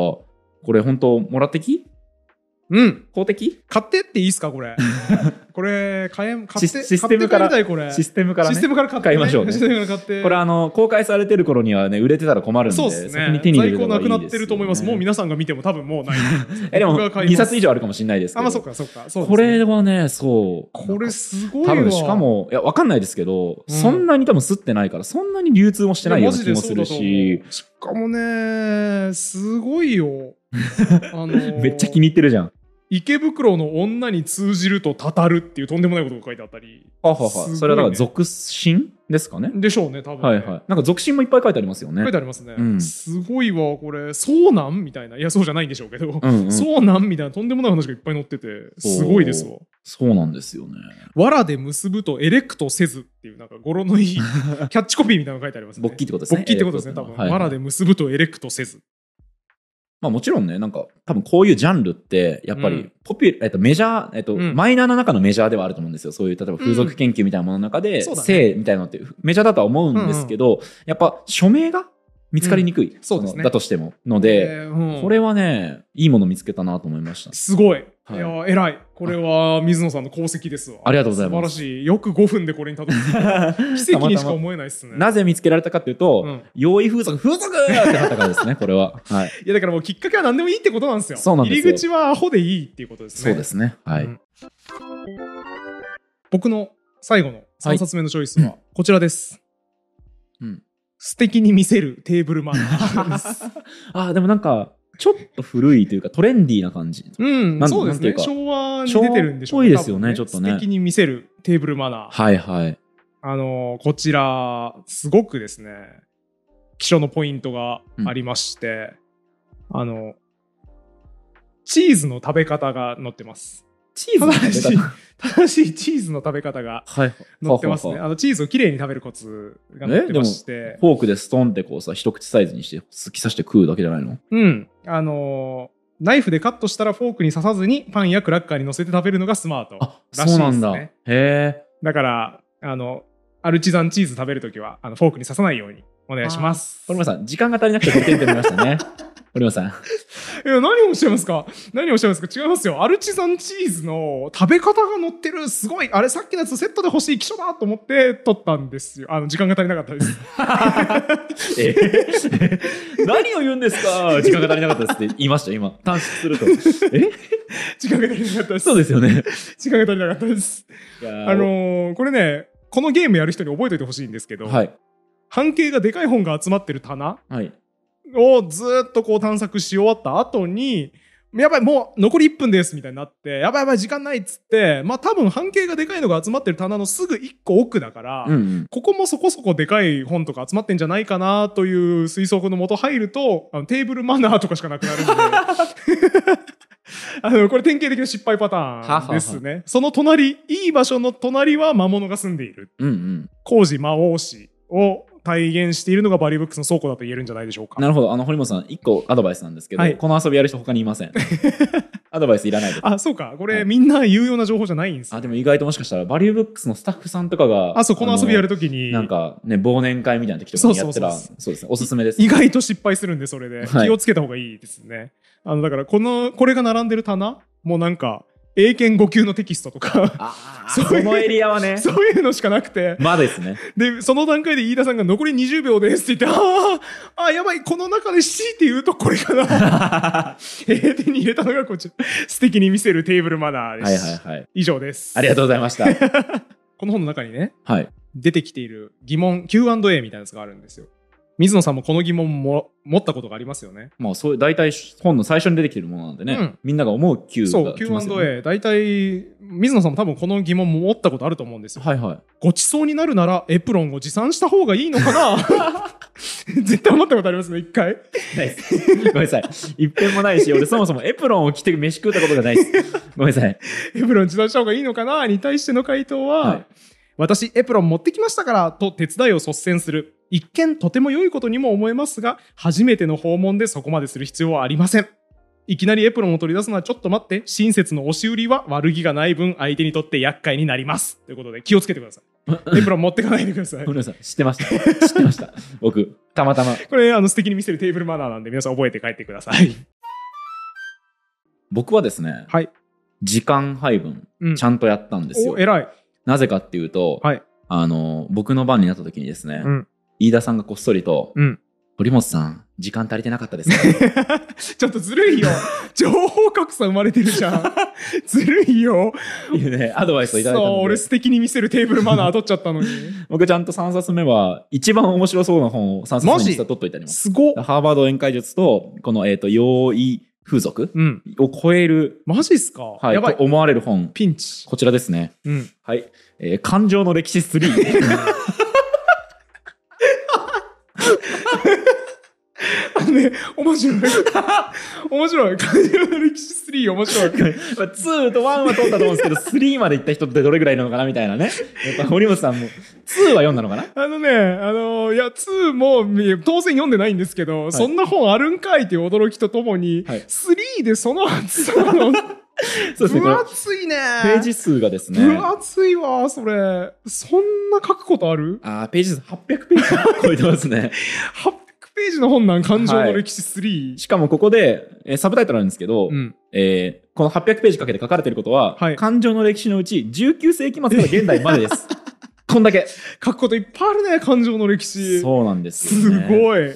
これ本当もらってき？うん。公的？買ってっていいっすか、これ？これ、買え、買って、シスシステムから。システムからねシステ。ムから買って、買いましょうねシステムから買って。これあの、公開されてる頃にはね、売れてたら困るんで、そうですね。手に入れる在庫なくなってると思います。もう皆さんが見ても多分もうない。え、でも、2僕が買います冊以上あるかもしれないですけあ、ど。まあ、そっか、そっか。ねこれはね、そう。これすごいわ。多分しかも、いや、わかんないですけど、うんそんなに多分吸ってないから、そんなに流通もしてないような気もするし、しかもね、すごいよ。あのー めっちゃ気に入ってるじゃん。池袋の女に通じるとたたるっていうとんでもないことが書いてあったり。はははねそれはだから続進ですかね。でしょうね、多分、ね。はいはい。なんか続進もいっぱい書いてありますよね。書いてありますね。うんすごいわ、これ。そうなんみたいな。いや、そうじゃないんでしょうけど。うんうんそうなんみたいなとんでもない話がいっぱい載ってて、すごいですわ。そうなんですよね。藁で結ぶとエレクトせずっていうなんか語呂のいい キャッチコピーみたいなのが書いてありますね。勃起ってことですね。勃起ってことですね、多分。エレクトってのははい藁で結ぶとエレクトせず。まあもちろんね、なんか、多分こういうジャンルって、やっぱりうん、ポピュ、えっと、メジャー、えっと、うんマイナーな中のメジャーではあると思うんですよ。そういう、例えば風俗研究みたいなものの中で、そうだね性みたいなのってメジャーだとは思うんですけど、やっぱ署名が見つかりにくい。そうですねのだとしても。ので、えーうんこれはね、いいもの見つけたなと思いました。すごい。はいいや、偉い。これは水野さんの功績ですわ。ありがとうございます素晴らしい。よく5分でこれにたどり着いた。奇跡にしか思えないっすね。なぜ見つけられたかっていうと、うん用意風俗、風俗ってなったからですね、これは。はい。いや、だからもうきっかけは何でもいいってことなんですよ。そうなんですよ入り口はアホでいいっていうことですね。そうですね。はい。うん僕の最後の3冊目のチョイスはこちらです。うん素敵に見せるテーブルマナーです。ああ、でもなんか、ちょっと古いというか、トレンディーな感じ。うん、なんそうですね。昭和に出てるんでしょう昭和っぽいですよね多分ちょっとね素敵に見せるテーブルマナー。はいはい。あのーこちら、すごくですね、気象のポイントがありまして、あの、チーズの食べ方が載ってます。チーズの正しい食べ方。、正しいチーズの食べ方がはい。載ってますね。はははあの、チーズをきれいに食べるコツが載ってまして、フォークでストンってこうさ、一口サイズにして、突き刺して食うだけじゃないの？うん。あのーナイフでカットしたらフォークに刺さずにパンやクラッカーに乗せて食べるのがスマートあ、らしいうですそなんだ。ね。へえ。だから、あの、アルチザンチーズ食べるときは、あの、フォークに刺さないようにお願いします。堀村さん、時間が足りなくて5点って見ましたね。堀村さん。いや、何をおっしゃいますか？何をおっしゃいますか？違いますよ。アルチザンチーズの食べ方が載ってる、すごい、あれさっきのやつセットで欲しい機種だと思って撮ったんですよ。あの、時間が足りなかったです。え？何を言うんですか？時間が足りなかったですって言いました、今。短縮すると。え？時間が足りなかったです。そうですよね。時間が足りなかったです。あのーこれね、このゲームやる人に覚えておいてほしいんですけど、はい。半径がでかい本が集まってる棚はい。をずーっとこう探索し終わった後に、やばい、もう残り1分ですみたいになって、やばいやばい、時間ないっつって、まあ多分半径がでかいのが集まってる棚のすぐ1個奥だから、うんうん。ここもそこそこでかい本とか集まってんじゃないかなという推測のもと入ると、あのテーブルマナーとかしかなくなるんで。あの、これ典型的な失敗パターンですね。その隣、いい場所の隣は魔物が住んでいる。うんうん。工事魔王子を体現しているのがバリーブックスの倉庫だと言えるんじゃないでしょうか。なるほど。あの、堀本さん、一個アドバイスなんですけど、はいこの遊びやる人他にいません。アドバイスいらないです。あ、そうか。これ、はいみんな有用な情報じゃないんですよあ、でも意外ともしかしたら、バリューブックスのスタッフさんとかが、あ、そう、この遊びやるときに、なんかね、忘年会みたいな時とかにやったら、そうですね、おすすめです。意外と失敗するんで、それで。はい気をつけた方がいいですね。あの、だから、この、これが並んでる棚もうなんか、英検5級のテキストとかあ そういうそのエリアはね。そういうのしかなくてまあですね。でその段階で飯田さんが残り20秒ですって言ってあーあやばいこの中で C って言うとこれかなえー手に入れたのがこちら素敵に見せるテーブルマナーではいす、はいはい。以上ですありがとうございました。この本の中にねはい。出てきている疑問 Q&A みたいなやつがあるんですよ水野さんもこの疑問も持ったことがありますよねまあ、そういう、大体本の最初に出てきてるものなんでね、うんみんなが思う Q そうが来ますよ、ね。Q&A 大体水野さんも多分この疑問も持ったことあると思うんですよはいはい。ごちそうになるならエプロンを持参した方がいいのかな？絶対思ったことありますね一回ないです。ごめんなさい。一遍もないし、俺そもそもエプロンを着て飯食ったことがないです。ごめんなさい。エプロン持参した方がいいのかな？に対しての回答は、はい私エプロン持ってきましたからと手伝いを率先する一見とても良いことにも思えますが初めての訪問でそこまでする必要はありませんいきなりエプロンを取り出すのはちょっと待って親切の押し売りは悪気がない分相手にとって厄介になりますということで気をつけてください エプロン持ってかないでくださいごめんなさい。知ってました。知ってました。僕、たまたま。これあの素敵に見せるテーブルマナーなんで皆さん覚えて帰ってください僕はですね、はい、時間配分、うんちゃんとやったんですよお。偉いなぜかっていうと、はいあの、僕の番になった時にですね、うん飯田さんがこっそりと、うん。堀本さん、時間足りてなかったですか ちょっとずるいよ。情報格差生まれてるじゃん。ずるいよ。いうね、アドバイスをいただいたそう俺素敵に見せるテーブルマナー取っちゃったのに。僕ちゃんと3冊目は、一番面白そうな本を3冊目に取っといてあります。すごっ。ハーバード宴会術と、この、えっ、と、用意風俗うん。を超える、マジっすか、はい、やばい。と思われる本、ピンチ。こちらですね。うん。はい。えー感情の歴史3。ね面白い 面白い感情の歴史3面白い まあ2と1は取ったと思うんですけど、3まで行った人ってどれぐらいなのかなみたいなね。やっぱ堀本さんも、2は読んだのかな？あのね、あのいや、2も当然読んでないんですけど、そんな本あるんかいっていう驚きとともに、はい3でその厚さの、そうですね、こ分れ、厚いね。ページ数がですね、分厚いわ、それ。そんな書くことある？あーページ数800ページ超えてますね。?800 ページの本なん、感情の歴史3。しかもここで、えーサブタイトルなんですけど、うん。えーこの800ページかけて書かれてることは、はい感情の歴史のうち19世紀末から現代までです。こんだけ。書くこといっぱいあるね、感情の歴史。そうなんですね。ごい。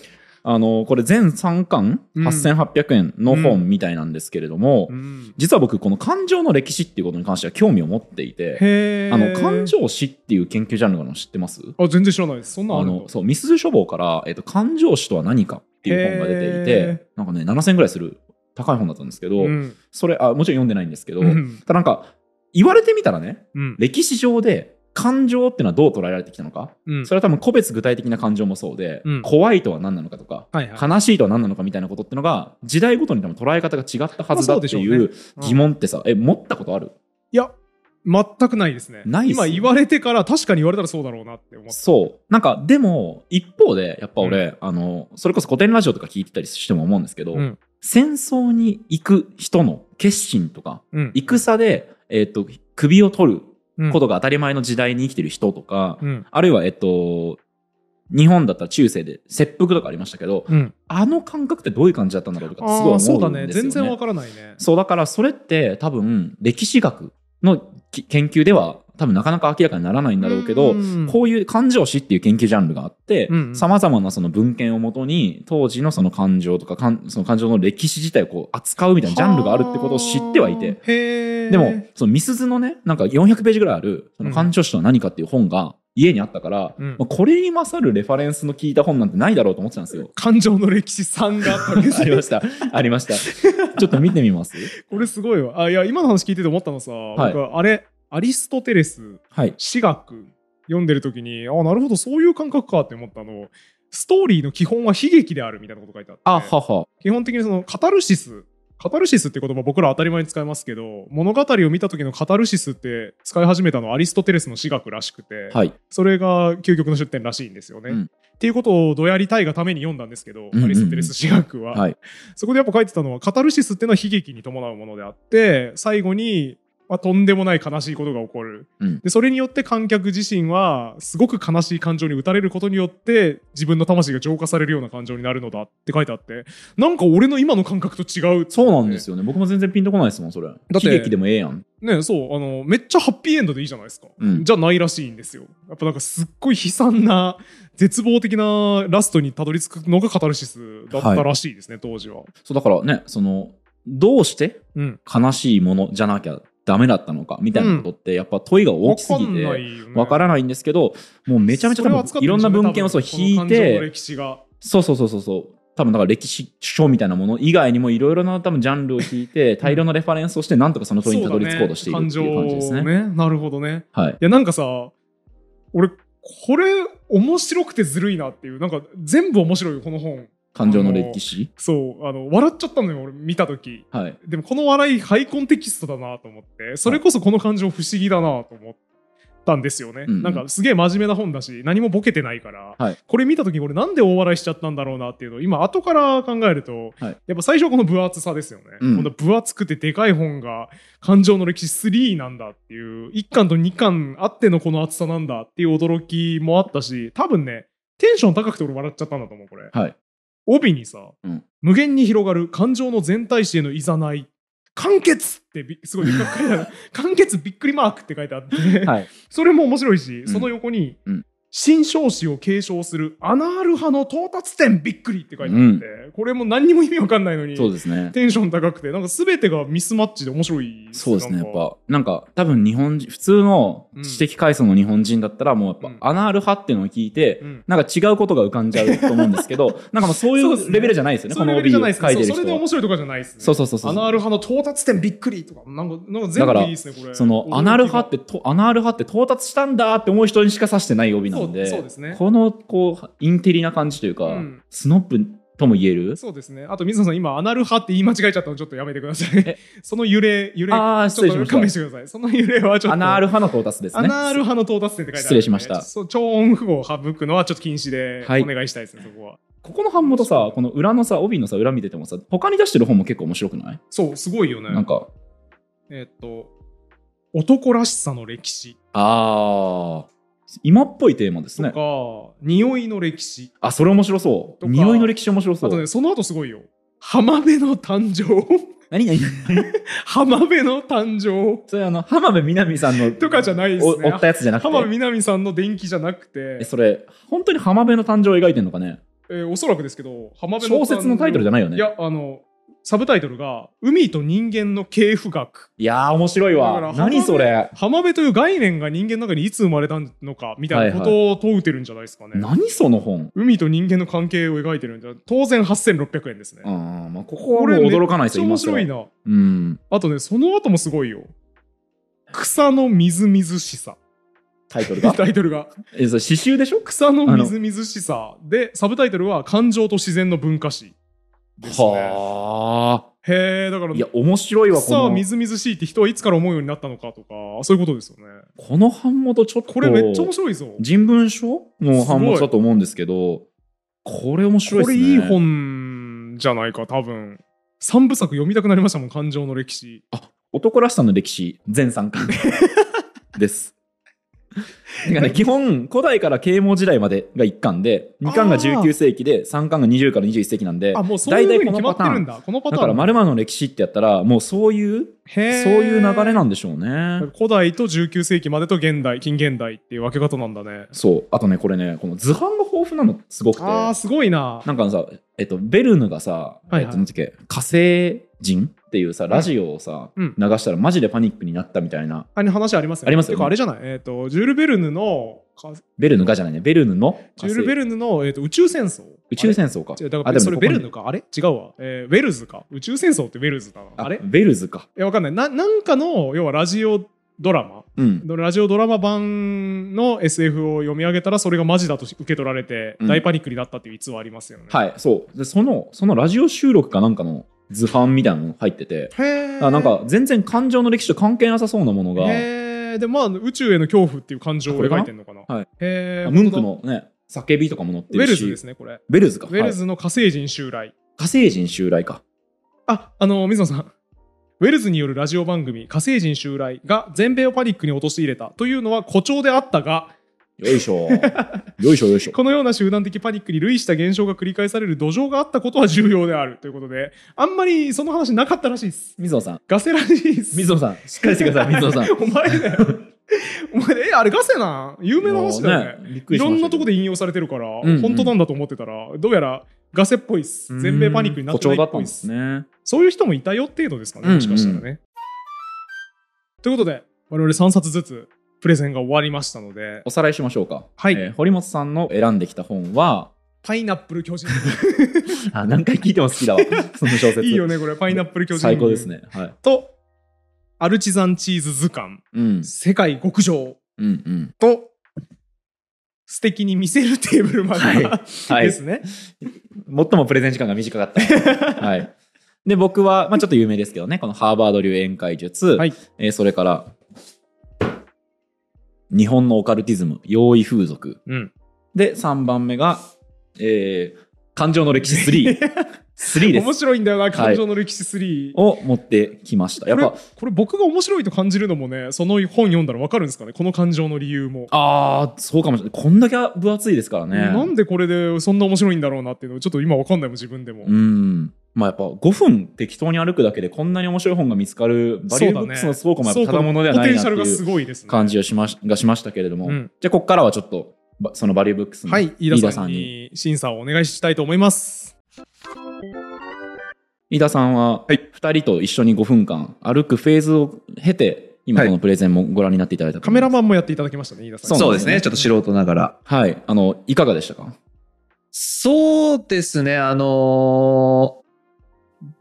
あの、これ全3巻？うん。8800円の本みたいなんですけれども、うん。実は僕この感情の歴史っていうことに関しては興味を持っていて、あの、感情史っていう研究ジャンルの知ってます？あ、全然知らないです。そんなんあるの、あのそう、ミスズ書房から、えっと、感情史とは何かっていう本が出ていへて、なんかね、7000円ぐらいする高い本だったんですけど、うん。それ、あ、もちろん読んでないんですけど、うん。ただなんか、言われてみたらね、うん。歴史上で感情っていうのはどう捉えられてきたのか、うんそれは多分個別具体的な感情もそうで、うん怖いとは何なのかとか、はいはい。悲しいとは何なのかみたいなことってのが、時代ごとに多分捉え方が違ったはずだっていう疑問ってさ、え、持ったことある？いや、全くないですね。ないっす今言われてから確かに言われたらそうだろうなって思った。そう。なんか、でも、一方で、やっぱ俺、あの、それこそ古典ラジオとか聞いてたりしても思うんですけど、うん戦争に行く人の決心とか、うん。戦で、えっ、と、首を取るうんことが当たり前の時代に生きてる人とか、うん。あるいは、えっと、日本だったら中世で切腹とかありましたけど、うん。あの感覚ってどういう感じだったんだろうとかすごいああ、そうだね。思うんですよね。全然わからないね。そう、だからそれって多分歴史学のき研究では多分なかなか明らかにならないんだろうけど、うんこういう感情史っていう研究ジャンルがあってうんうん、様々なその文献をもとに当時のその感情とかその感情の歴史自体をこう扱うみたいなジャンルがあるってことを知ってはいて。でも、そのミスズのね、なんか400ページぐらいある、その感情史とは何かっていう本が家にあったから、うんまあこれに勝るレファレンスの聞いた本なんてないだろうと思ってたんですよ。感情の歴史3があったりました。ありました。ちょっと見てみます？これすごいわ。あ、いや、今の話聞いてて思ったのさ、い僕あれ、アリストテレス、はい。史学読んでる時に、あ、なるほど、そういう感覚かって思ったの。ストーリーの基本は悲劇であるみたいなこと書いてあって。あ、はは。基本的にそのカタルシスカタルシスって言葉僕ら当たり前に使いますけど物語を見た時のカタルシスって使い始めたのはアリストテレスの史学らしくて、はい。それが究極の出典らしいんですよね。うんっていうことをどやりたいがために読んだんですけど、うんうんうんアリストテレス史学は、はい。そこでやっぱ書いてたのはカタルシスっていうのは悲劇に伴うものであって最後にまあ、とんでもない悲しいことが起こる、うん。でそれによって観客自身はすごく悲しい感情に打たれることによって自分の魂が浄化されるような感情になるのだって書いてあってなんか俺の今の感覚と違うそうなんですよね。僕も全然ピンとこないですもん、それ。って喜劇でもええやん。ねそうあのめっちゃハッピーエンドでいいじゃないですか、うん。じゃないらしいんですよ。やっぱなんかすっごい悲惨な絶望的なラストにたどり着くのがカタルシスだったらしいですね、当時は。そう、だからね、その、どうしてうん。悲しいものじゃなきゃダメだったのかみたいなことって、やっぱ問いが大きすぎて、わからないんですけど、もうめちゃめちゃ多分いろんな文献をそう引いて、歴史が。そうそうそうそうそう。多分だから歴史書みたいなもの以外にもいろいろな多分ジャンルを引いて大量のレファレンスをしてなんとかその問いにたどり着こうとしているっていう感じですね。ねね。なるほどね。はい。いやなんかさ俺これ面白くてずるいなっていう。なんか全部面白いよこの本感情の歴史？そうあの笑っちゃったのよ俺見た時。はい。でもこの笑いハイコンテキストだなと思ってそれこそこの感情不思議だなと思ったんですよね、うん。うんなんかすげえ真面目な本だし何もボケてないから、はい。これ見た時に俺なんで大笑いしちゃったんだろうなっていうのを今後から考えると、はい。やっぱ最初はこの分厚さですよね、うん。この分厚くてでかい本が感情の歴史3なんだっていう1巻と2巻あってのこの厚さなんだっていう驚きもあったし多分ねテンション高くて俺笑っちゃったんだと思うこれ。はい。帯にさ、うん。無限に広がる感情の全体視へのいざない完結ってびすごいでっかく書いてある完結びっくりマークって書いてあって、はい。それも面白いし、ん。その横に、うん新少子を継承するアナール派の到達点びっくりって書いてあって、これも何にも意味わかんないのにそうですね。テンション高くてなんか全てがミスマッチで面白いそうですね。やっぱ、なんか、多分日本人、普通の知的階層の日本人だったら、もうやっうん。ぱ、アナール派っていうのを聞いて、うん。なんか違うことが浮かんじゃうと思うんですけど、なんかもうそういそうレベルじゃないですよね、この帯をいうレベルじゃないです書いてる人は。それで面。白いとかじゃないですね。そうそうそうそう。アナール派の到達点びっくりとかなんかなんか全部いいですねこれ。その、アナール派ってと、アナール派って到達したんだって思う人にしか指してない帯なんで、そうそうですねこの、こう、インテリな感じというか、うんスノップとも言える？そうですね。あと、水野さん、今、アナル派って言い間違えちゃったのちょっとやめてくださいえ？その揺れ、揺れ、あーちょっと失礼しました勘弁してください。その揺れはちょっと。アナール派の到達ですね。アナール派の到達点って書いてあるんで。失礼しましたそう、超音符号を省くのはちょっと禁止ではいお願いしたいですね、そこは。ここの版元さ、この裏のさ、帯のさ、裏見ててもさ、他に出してる本も結構面白くない？そう、すごいよね。なんか、えーっと、男らしさの歴史あー、今っぽいテーマですね。とか、匂いの歴史。あ、それ面白そう。匂いの歴史面白そう。あとね、その後すごいよ。浜辺の誕生。何何 浜辺の誕生。それあの、浜辺美波さんの、とかじゃないですねお追ったやつじゃなくて。浜辺美波さんの伝記じゃなくてえ、それ、本当に浜辺の誕生を描いてんのかね？えーおそらくですけど、浜辺の小説のタイトルじゃないよねいや、あの、サブタイトルが、海と人間の系譜学。いやー、面白いわ。ら何それ？浜辺という概念が人間の中にいつ生まれたのか、みたいなことを問うてるんじゃないですかね。何その本？海と人間の関係を描いてるんじゃ、当然8600円ですね。あーまあ、ここはもう驚かないですよ、面白いな。うん。あとね、その後もすごいよ。草のみずみずしさ。タイトルが？タイトルが。え、それ詩集でしょ？草のみずみずしさ。で、サブタイトルは感情と自然の文化史。ですね。はへえ、だからあ。いや、面白いわ、この草はみ。ずみずしいって人はいつから思うようになったのかとか、そういうことですよね。この版元ちょっと。これめっちゃ面白いぞ。人文書の版元だと思うんですけど、これ面白いですね。これいい本じゃないか、多分。三部作読みたくなりましたもん、感情の歴史。男らしさの歴史全3巻 です。てかね、基本、古代から啓蒙時代までが1巻で、2巻が19世紀で、3巻が20から21世紀なんで、あ、もうそういう風に大体決まってるんだ。このパターン。だから、〇〇の歴史ってやったら、もうそういう、そういう流れなんでしょうね。古代と19世紀までと現代、近現代っていう分け方なんだね。そう。あとね、これね、この図版が豊富なのすごくて。あー、すごいな。なんかさ、えっと、ベルヌがさ、はいはいえっと、なんだっけ、火星人っていうさ、ラジオをさ、うん。流したらマジでパニックになったみたいな。あれ話ありますよね。ありますよね。てかあれじゃない？えっ、と、ジュール・ベルヌの、かベルヌがじゃないね、ベルヌの？ジュール・ベルルヌの、えー、と宇宙戦争？宇宙戦争か。違うだからそれここにベルヌか？あれ？違うわ、えーウェルズか。宇宙戦争ってウェルズだなあれ？いベルズか。やわかんない。ななんかの要はラジオドラマ？うん。ラジオドラマ版の SF を読み上げたらそれがマジだと受け取られてうん。大パニックになったっていう逸話ありますよね、はい、そう。で、その、そのラジオ収録かなんかの図版みたいなの入ってて、へあなんか全然感情の歴史と関係なさそうなものが、でまあ宇宙への恐怖っていう感情を描いてるのかな？はい。へー。ムンクのね、叫びとかも載ってるし。ウェルズですねこれ。ベルズか？ウェルはいズの火星人襲来、火星人襲来か。ああの水野さん。ウェルズによるラジオ番組火星人襲来が全米をパニックに陥れたというのは誇張であったが、よいしょ。よいしょよいしょ。このような集団的パニックに類した現象が繰り返される土壌があったことは重要であるということで、あんまりその話なかったらしいです。水野さん。ガセらしいです。水野さん。しっかりしてください、水野さん。お前だよ。お前え、あれガセなん？有名な話だよね。ねびっくいろんなとこで引用されてるから、んうん本当なんだと思ってたら、どうやらガセっぽいっす。全米パニックになってないっぽいっす。ね。そういう人もいたよ程度ですかね、もしかしたらね。ということで、我々3冊ずつプレゼンが終わりましたので、おさらいしましょうか。はいえー堀本さんの選んできた本は、パイナップル巨人。あ、何回聞いても好きだわ。その小説。いいよね、これ。パイナップル巨人。最高です。ね。はい。と、アルチザンチーズ図鑑、うん。世界極上うんうん。と、素敵に見せるテーブルマはいガはいですね。最もプレゼン時間が短かった。はい。で、僕は、まあちょっと有名ですけどね、このハーバード流宴会術、はいえーそれから、日本のオカルティズム、用意風俗。うん。で、3番目が、えー、感情の歴史3。3で面す。白いんだよな、感情の歴史3。を持ってきました。やっこれぱ、これ僕が面白いと感じるのもね、その本読んだらわかるんですかね？この感情の理由も。ああ、そうかもしれない。こんだけ分厚いですからね。なんでこれでそんな面白いんだろうなっていうのちょっと今わかんないもん、自分でも。うん。まあやっぱ5分適当に歩くだけでこんなに面白い本が見つかるバリューブックスの倉庫もやっぱただものではないなっていうごいですね。感じをしましがしましたけれども、うんじゃあここからはちょっとばそのバリューブックスのはい、飯田さんにに審査をお願いしたいと思います。飯田さんは2人と一緒に5分間歩くフェーズを経て今はいこのプレゼンもご覧になっていただいたとカメラマンもやっていただきましたね、飯田さん。そうですね。ちょっと素人ながら。はいあのいかがでしたか？そうですね、あのー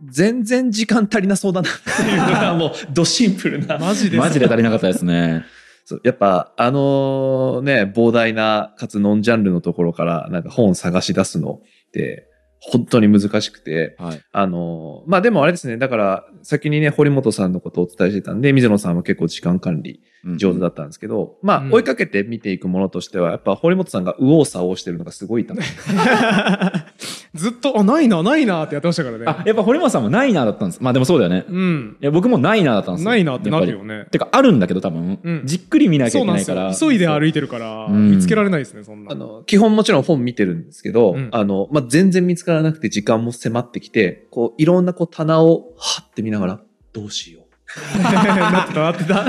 全然時間足りなそうだな。っていうのがもうドシンプルな。マジですマジで足りなかったですね。そうやっぱあのね、膨大なかつノンジャンルのところからなんか本探し出すのって本当に難しくて、はい。あのまあでもあれですね、だから先にね、堀本さんのことをお伝えしてたんで、水野さんは結構時間管理うん上手だったんですけど、まうんあ追いかけて見ていくものとしては、やっぱ堀本さんが右往左往してるのがすごいと思う。ずっと、あ、ないな、ないなってやってましたからね。あやっぱ堀本さんもないなだったんですまあでもそうだよねうん。いや僕もないなだったんですよないなってなるやっよねぱり。てかあるんだけど多分、うんじっくり見なきゃいうけないからよ。急いで歩いてるから、うん見つけられないですね、そんなあ。の、基本もちろん本見てるんですけど、うんあの、まあ、全然見つからなくて時間も迫ってきて、こう、いろんなこう棚をはって見ながら、どうしよう。なってた、なってた。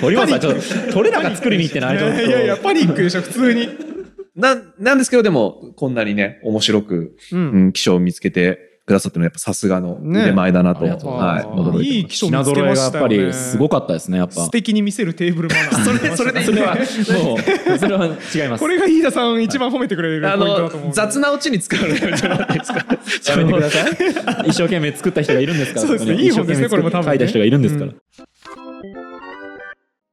堀本さんちょっと取れ高作りに行ってないちょっといやいや、パニックでしょ、普通に。な、なんですけど、でも、こんなにね、面白く、う。うんん、気象を見つけてくださってるのはやっぱさすがの腕前だなと、ねはい、驚い。いい気象品見つけ揃えがやっぱましたよね。りすごかったですね。やっぱ素敵に見せるテーブルマナー。それ、それでいいそれはもうそれは違います。これが飯田さん一番褒めてくれるポイあントだと思う。の、雑なオチに使うのやめてもらっていいですか。やめてください。一生懸命作った人がいるんですからそうですね。いい本ですね一生懸命これも多分ね。書いた人がいるんですから、うん。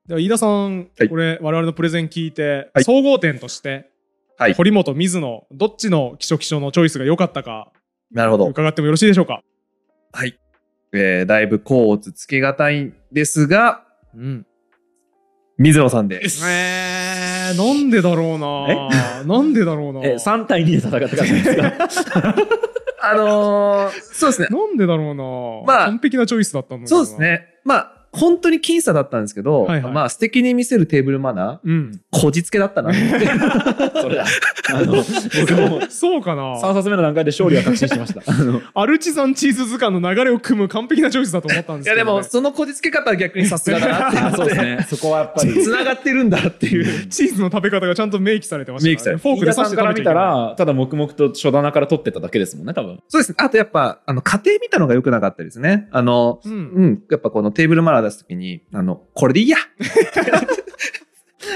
では飯田さん、はい。これ我々のプレゼン聞いて、はい。総合点として、はい。堀本、水野、どっちの気象気象のチョイスが良かったか、なるほど。伺ってもよろしいでしょうか？はい。えー、だいぶ甲乙つけがたいんですが、うん。水野さんです。えー、なんでだろうななんでだろうなえ3対2で戦ってたんですか？あのー、そうですね。なんでだろうなまあ完璧なチョイスだったんだけどなそうです。ね。まあ、本当に僅差だったんですけど、はいはいまあ、素敵に見せるテーブルマナー、うん。こじつけだったなって。それだあの僕もそうかな3冊目の段階で勝利は確信しました あのアルチザンチーズ図鑑の流れを組む完璧なチョイスだと思ったんですけど、ね。いやでも、そのこじつけ方は逆にさすがだなってあ そうですねそこはやっぱり繋がってるんだっていう。チーズの食べ方がちゃんと明記されてましたから、ね。明記されてフォークで刺してさんから見たらただ黙々と書棚から取ってただけですもんね多分そうですね。あとやっぱ、あの、家庭見たのが良くなかったですね。あの、うんうん。やっぱこのテーブルマナー出すときに、あの、これでいいや。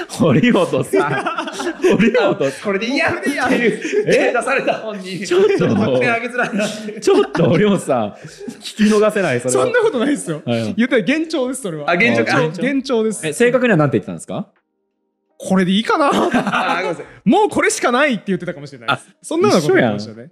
堀本さん。堀本これでいいや。っていう、え？出された本に、ちょっと得点あげづらいな。って。ちょっと堀本さん聞き逃せないそれは。そんなことないですよ。言ったら幻聴です、それは。あ幻聴か。幻聴。です。え正確には何て言ってたんですか？これでいいかな？あ、ごめんなさい。もうこれしかないって言ってたかもしれない。そんなようなこと言ってましたね。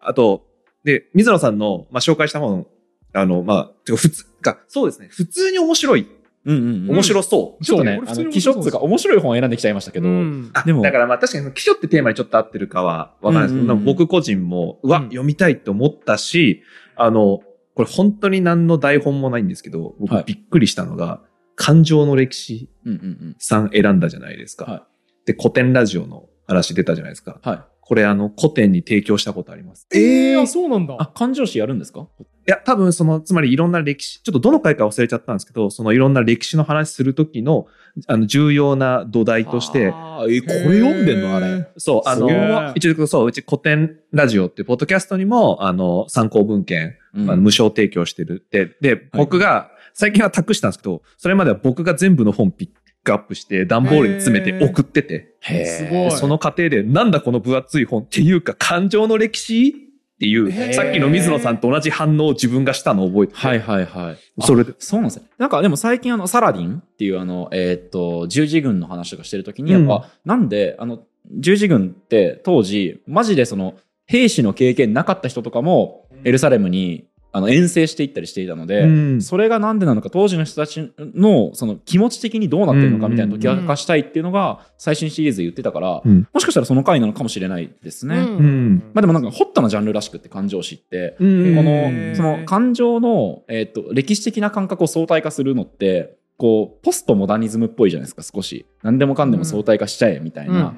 あと、で、水野さんの、まあ、紹介した本、あの、まあ、てか普通か、そうですね。普通に面白い。うんうんうん面白そう。ちょっとねあの、気象っつうか面白い本を選んできちゃいましたけど、うんあでもだからまあ確かに、気象ってテーマにちょっと合ってるかはわからないですけど、うんうんうん僕個人も、うわ、うん読みたいって思ったし、あの、ここれ本当に何の台本もないんですけど、僕はいびっくりしたのが、感情の歴史うんうんさん選んだじゃないですか。はいで、古典ラジオの話出たじゃないですか。うん。はい。これあの、古典に提供したことあります。えー、あそうなんだ。あ、感情史やるんですか？いや、多分その、つまりいろんな歴史、ちょっとどの回か忘れちゃったんですけど、そのいろんな歴史の話するときの、あの、重要な土台として、あーえ、これ読んでんの？あれ。そう、あの、一応、そう、うち古典ラジオっていうポッドキャストにも、あの、参考文献、うんあの無償提供してるって。で、僕が、最近は託したんですけど、それまでは僕が全部の本ピックアップして、段ボールに詰めて送ってて、へー。すごいその過程で、なんだこの分厚い本っていうか、感情の歴史っていう、さっきの水野さんと同じ反応を自分がしたのを覚えてて、はいはいはい。それで。あそうなんですね。なんかでも最近あの、サラディンっていうあの、えーっと、十字軍の話とかしてるときに、やっぱ、なんで、あの、十字軍って当時、マジでその、兵士の経験なかった人とかも、エルサレムに、あの、遠征していったりしていたので、うん。それがなんでなのか、当時の人たちの、その気持ち的にどうなってるのかみたいな解き明かしたいっていうのが、最新シリーズで言ってたから、うん。もしかしたらその回なのかもしれないですね。ん。まあでもなんかホットなジャンルらしくって感情史って、うん。このその感情の、えっと歴史的な感覚を相対化するのってこうポストモダニズムっぽいじゃないですか少し。何でもかんでも相対化しちゃえみたいな、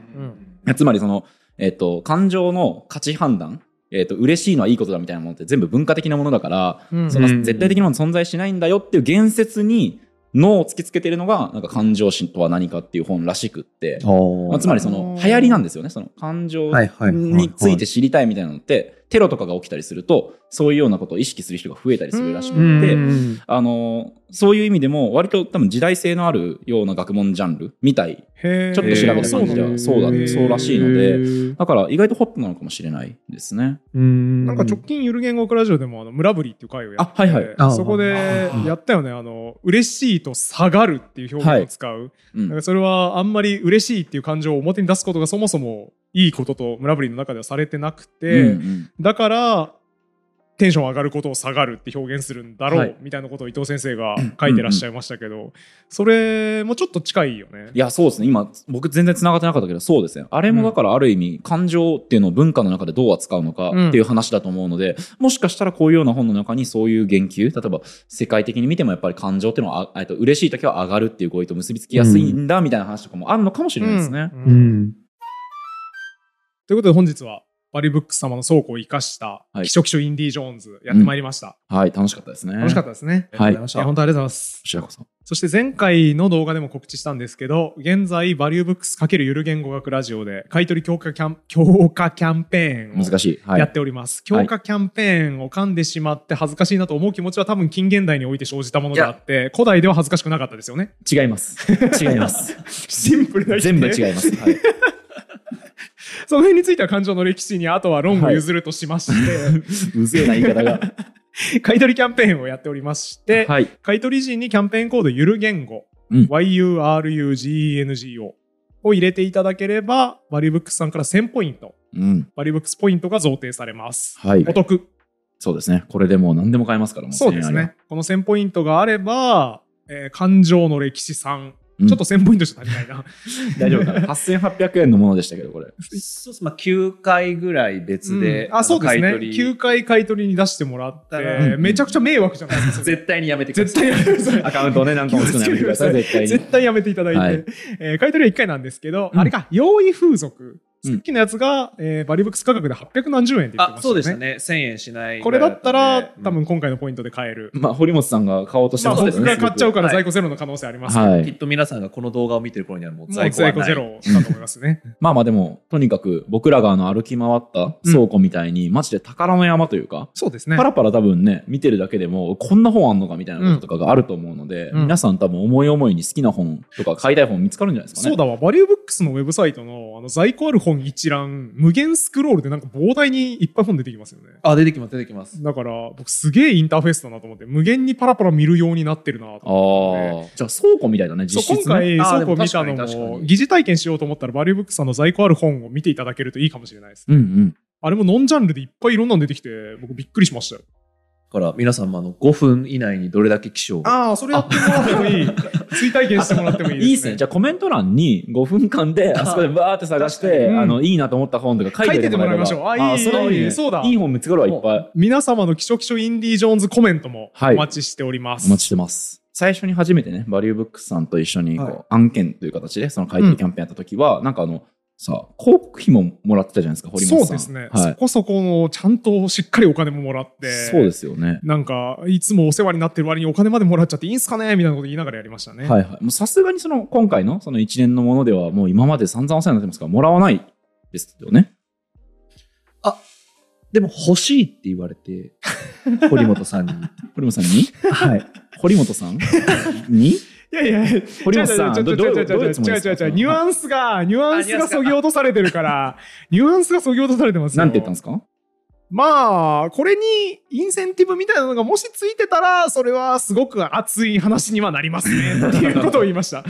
つまりその、えっと感情の価値判断、えっと嬉しいのはいいことだみたいなものって全部文化的なものだから、うん。その絶対的なもの存在しないんだよっていう言説に脳を突きつけてるのがなんか感情史とは何かっていう本らしくって、まあ、つまりその流行りなんですよね。その感情について知りたいみたいなのってテロとかが起きたりするとそういうようなことを意識する人が増えたりするらしくって、あのそういう意味でも割と多分時代性のあるような学問ジャンルみたいちょっと調べた感じではそうだへーそうらしいのでだから意外とホットなのかもしれないですね。ななんか直近ゆる言語学ラジオでもあの村ぶりっていう回をやってあはいはい。あそこでやったよねあの嬉しいと下がるっていう表現を使う、うん。なんかそれはあんまり嬉しいっていう感情を表に出すことがそもそもいいことと村ぶりの中ではされてなくて、うんうんだからテンション上がることを下がるって表現するんだろう、はいみたいなことを伊藤先生が書いてらっしゃいましたけど、それもちょっと近いよねい。や、そうですね。今、僕全然繋がってなかったけど、そうですね。あれもだからある意味、感情っていうのを文化の中でどう扱うのかっていう話だと思うので、もしかしたらこういうような本の中にそういう言及、例えば世界的に見てもやっぱり感情っていうのは、あえっと嬉しい時は上がるっていう語彙と結びつきやすいんだみたいな話とかもあるのかもしれないですね。うんうん。ということで本日はバリブックス様の倉庫を生かしたはい「気象気象インディ・ジョーンズ」やってまいりました、はい、楽しかったですね。楽しかったですね、はいいや本当ありがとうございますこちらこそ。そして前回の動画でも告知したんですけど、現在、バリューブックス×ゆる言語学ラジオで、買取強化キャン、強化キャンペーンを難しい。はい。やっております。強化キャンペーンを噛んでしまって恥ずかしいなと思う気持ちは多分近現代において生じたものであって、古代では恥ずかしくなかったですよね。違います。違います。シンプルな全部違い。います。はい。その辺については感情の歴史にあとは論を譲るとしまして、うぜえな言い方が。買取キャンペーンをやっておりまして、はい。買取時にキャンペーンコードゆる言語、うん YURUGENGO を入れていただければ、バリブックスさんから1000ポイント、うん。バリブックスポイントが贈呈されます。はいお。得。そうですね。これでもう何でも買えますから、もうそうですね。この1000ポイントがあれば、えー感情の歴史さん、うんちょっと1000ポイントじゃ足りないな。大丈夫かな ?8800 円のものでしたけど、これ。そうです。まあ、9回ぐらい別で、うんあ、そうですね。買い取り9回買い取りに出してもらって、うんめちゃくちゃ迷惑じゃないですか。絶対にやめてくだ絶さい。対やめてください。アカウントをね、何個も作るのやめてください、絶対に。絶対やめていただいて。はいえー買い取りは1回なんですけど、うんあれか、用意風俗。うんさっきのやつが、えーバリブックス価格で800何十円って言ってましたね。あ、そうでしたね。1000円しないこれだったら、うん多分今回のポイントで買える。まあ、堀本さんが買おうとしてまあますね。僕が買っちゃうからはい在庫ゼロの可能性あります。はいきっと皆さんがこの動画を見てる頃にはもう在庫はない。在庫ゼロだと思いますね。まあまあでも、とにかく僕らがあの歩き回った倉庫みたいに、マジで宝の山というか、そうですねパ。ラパラ多分ね、見てるだけでも、こんな本あんのかみたいなこととかがあると思うので、うん皆さん多分思い思いに好きな本とか買いたい本見つかるんじゃないですかね。そうだわ。バリューブックスのウェブサイトのあの在庫ある本一覧、無限スクロールでなんか膨大にいっぱい本出てきますよね。あ、出てきます、出てきます。だから、僕すげえインターフェースだなと思って、無限にパラパラ見るようになってるなと思って。ああ。じゃあ倉庫みたいだね、実質ね。今回、倉庫見たのでも疑似体験しようと思ったら、バリューブックスさんの在庫ある本を見ていただけるといいかもしれないです。うんうん。あれもノンジャンルでいっぱいいろんなの出てきて、僕びっくりしましたよ。から皆さんもあの5分以内にどれだけ気象がああ、それやってもらってもいい。追体験してもらってもいいですね。いいっすね。じゃあコメント欄に5分間で、あそこでバーって探して、うんあの、いいなと思った本とか書いて書いててもらいましょうあいいそれいいね。そうだいい本見つかるわ、いっぱい。皆様のキショキショインディ・ジョーンズコメントもはいお待ちしております。お待ちしてます。最初に初めてね、バリューブックスさんと一緒にこう、はい案件という形で、その買い取りキャンペーンやった時は、なんかあの、さ、広告費ももらってたじゃないですか、堀本さん。そうですね、はい。そこそこのちゃんとしっかりお金ももらって。そうですよね。なんか、いつもお世話になってる割にお金までもらっちゃっていいんすかねみたいなこと言いながらやりましたね。はいはい。もうさすがにその、今回のその一年のものでは、もう今まで散々お世話になってますから、もらわないですよね。でも欲しいって言われて 堀本さんに 堀本さんに？はい堀本さん？に？いやいや、堀本さん違う違う違うどどういう違う違うどういうつもりですか？違う違う違うニュアンスが、ニュアンスがそぎ落とされてるから、ニュアンスがそぎ落とされてますよ。なんて言ったんですか？まあ、これにインセンティブみたいなのがもしついてたら、それはすごく熱い話にはなりますね。っていうことを言いました。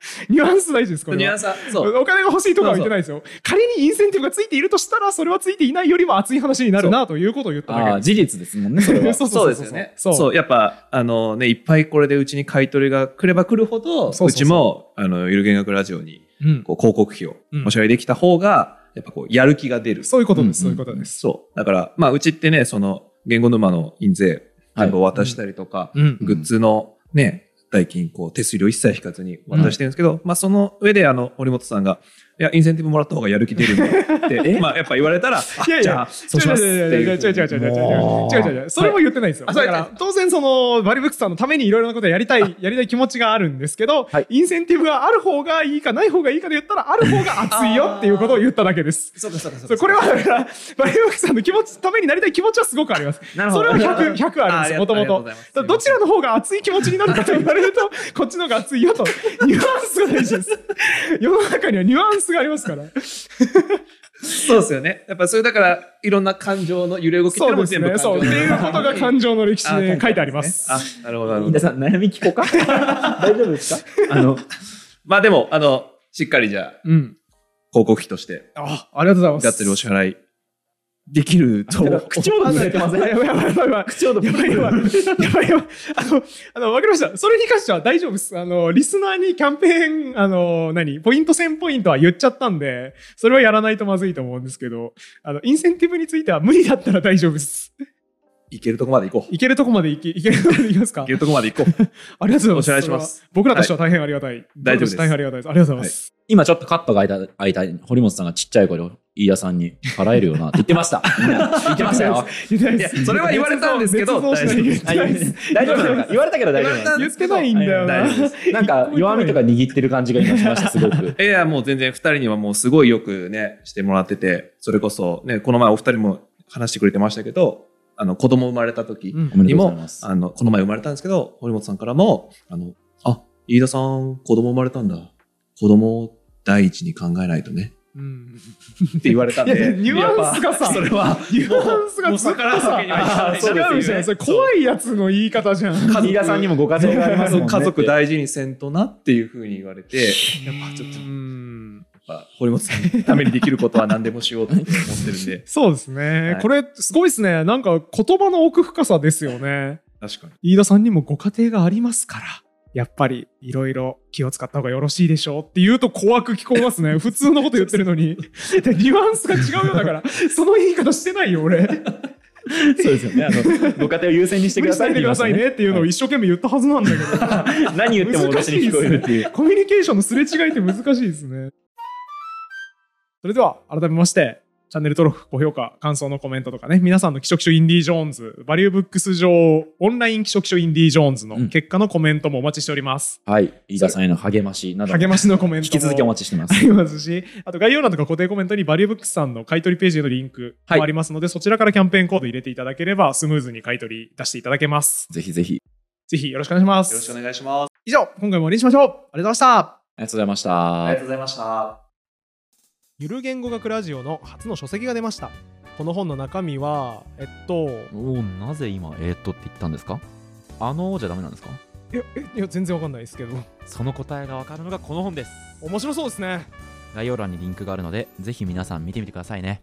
ニュアンス大事です、これは。ニュアンスはそうお金が欲しいとかは言ってないですよ。仮にインセンティブがついているとしたら、それはついていないよりも熱い話になるなということを言っただけ事実ですもんね、それは。そうそうですよね。そうそう。やっぱ、あのね、いっぱいこれでうちに買い取りが来れば来るほど、そうちも、あの、ゆる言学ラジオに、うんこう、広告費をうんお支払いできた方が、やっぱこう、やる気が出る。そういうことです、うんそういうことです。そう。だから、まあ、うちってね、その、言語沼の印税、全部渡したりとか、うんグッズのね、代金、こう、手数料一切引かずに渡してるんですけど、まあ、その上で、あの、森本さんが、いや、インセンティブもらった方がやる気出るんだって、まあ、やっぱ言われたら、あいやいやそうしますって違う違う違う違う違う違う違う違う違う違う違うそれも言ってないんですよ。あだから、当然その、バリブックスさんのためにいろいろなことをやりたい、やりたい気持ちがあるんですけどはい、インセンティブがある方がいいかない方がいいかで言ったら、ある方が熱いよっていうことを言っただけです。そうかそうかそこれはだから、バリブックスさんの気持ち、ためになりたい気持ちはすごくあります。なるほどそれは100、100あるんですよ、もともと。どちらの方が熱い気持ちになるかと言われると、こっちの方が熱いよと、ニュアンスが大事です。世の中にはニュアンスがありますから。そうですよね。やっぱそれだから、いろんな感情の揺れ動きっていうのも全部そうですね。そう。っていうことが感情の歴史で書いてあります。あ、なるほど、なるほど。さん、悩み聞こうか？大丈夫ですか？あの、まあでも、あの、しっかりじゃあ、うん。広告費として、あ、ありがとうございます。がっつりお支払いできると。口元ずれてませんやばいやばいやばいやばい。口元やばいやばい。やばいやばい。あの、あの、わかりました。それに関しては大丈夫です。あの、リスナーにキャンペーン、あの、何？ポイント1000ポイントは言っちゃったんで、それはやらないとまずいと思うんですけど、あの、インセンティブについては無理だったら大丈夫です。いけるとこまで行こう。いいけるとこまでいけ、いけるとこまでいきますか？けるとこまで行こう。ありがとうございます。お願いします僕らとしては大変ありがたい。大丈夫です大変ありがたいです。ありがとうございます。今ちょっとカットが開いた、開いた、堀本さんがちっちゃい頃、飯田さんに払えるよなって言ってました。言ってましたよ。言ってないですいやそれは言われたんですけど捏造しない言ってないです。大丈夫言われたけど大丈夫言ってないんだよな。大丈夫ですなんか弱みとか握ってる感じが今しました、すごく。いや、もう全然二人にはもうすごいよくね、してもらってて、それこそね、この前お二人も話してくれてましたけど、あの、子供生まれた時にもとうございます、あの、この前生まれたんですけど、堀本さんからも、あの、あ、飯田さん子供生まれたんだ。子供を第一に考えないとね。うんって言われたんで。いやニュアンスがさそれは、ニュアンスがずっと逆らうわけにはいかない違うじゃん。それ怖いやつの言い方じゃん。飯田さんにもご家庭がありますもんね。家族大事にせんとなっていうふうに言われて、やっぱちょっと、堀本さんのためにできることは何でもしようって思ってるんで。そうですね、はいこれ、すごいですね。なんか言葉の奥深さですよね。確かに。飯田さんにもご家庭がありますから。やっぱり、いろいろ気を使った方がよろしいでしょうって言うと怖く聞こえますね。普通のこと言ってるのに。でニュアンスが違うよだから、その言い方してないよ、俺。そうですよね。あの、ご家庭を優先にしてくださいって無理しないでくださいねっていうのを一生懸命言ったはずなんだけど。何言っても私に聞こえるっていう。コミュニケーションのすれ違いって難しいですね。それでは、改めまして、チャンネル登録、高評価、感想のコメントとかね、皆さんの気象気象インディ・ージョーンズ、バリューブックス上、オンライン気象気象インディ・ージョーンズの結果のコメントもお待ちしております。はい。飯田さんへの励ましなど、励ましのコメントも引き続きお待ちしてますあ。りますし、あと概要欄とか固定コメントにバリューブックスさんの買い取りページへのリンクもありますので、そちらからキャンペーンコード入れていただければ、スムーズに買い取り出していただけます。ぜひぜひ。ぜひよろしくお願いします。よろしくお願いします。以上、今回も終わりにしましょう。ありがとうございました。ありがとうございました。ありがとうございました。ゆる言語学ラジオの初の書籍が出ました。この本の中身は、えっと、おおなぜ今えー、っとって言ったんですか？あのーじゃダメなんですか？いや、えいや全然わかんないですけど、その答えがわかるのがこの本です。面白そうですね。概要欄にリンクがあるのでぜひ皆さん見てみてくださいね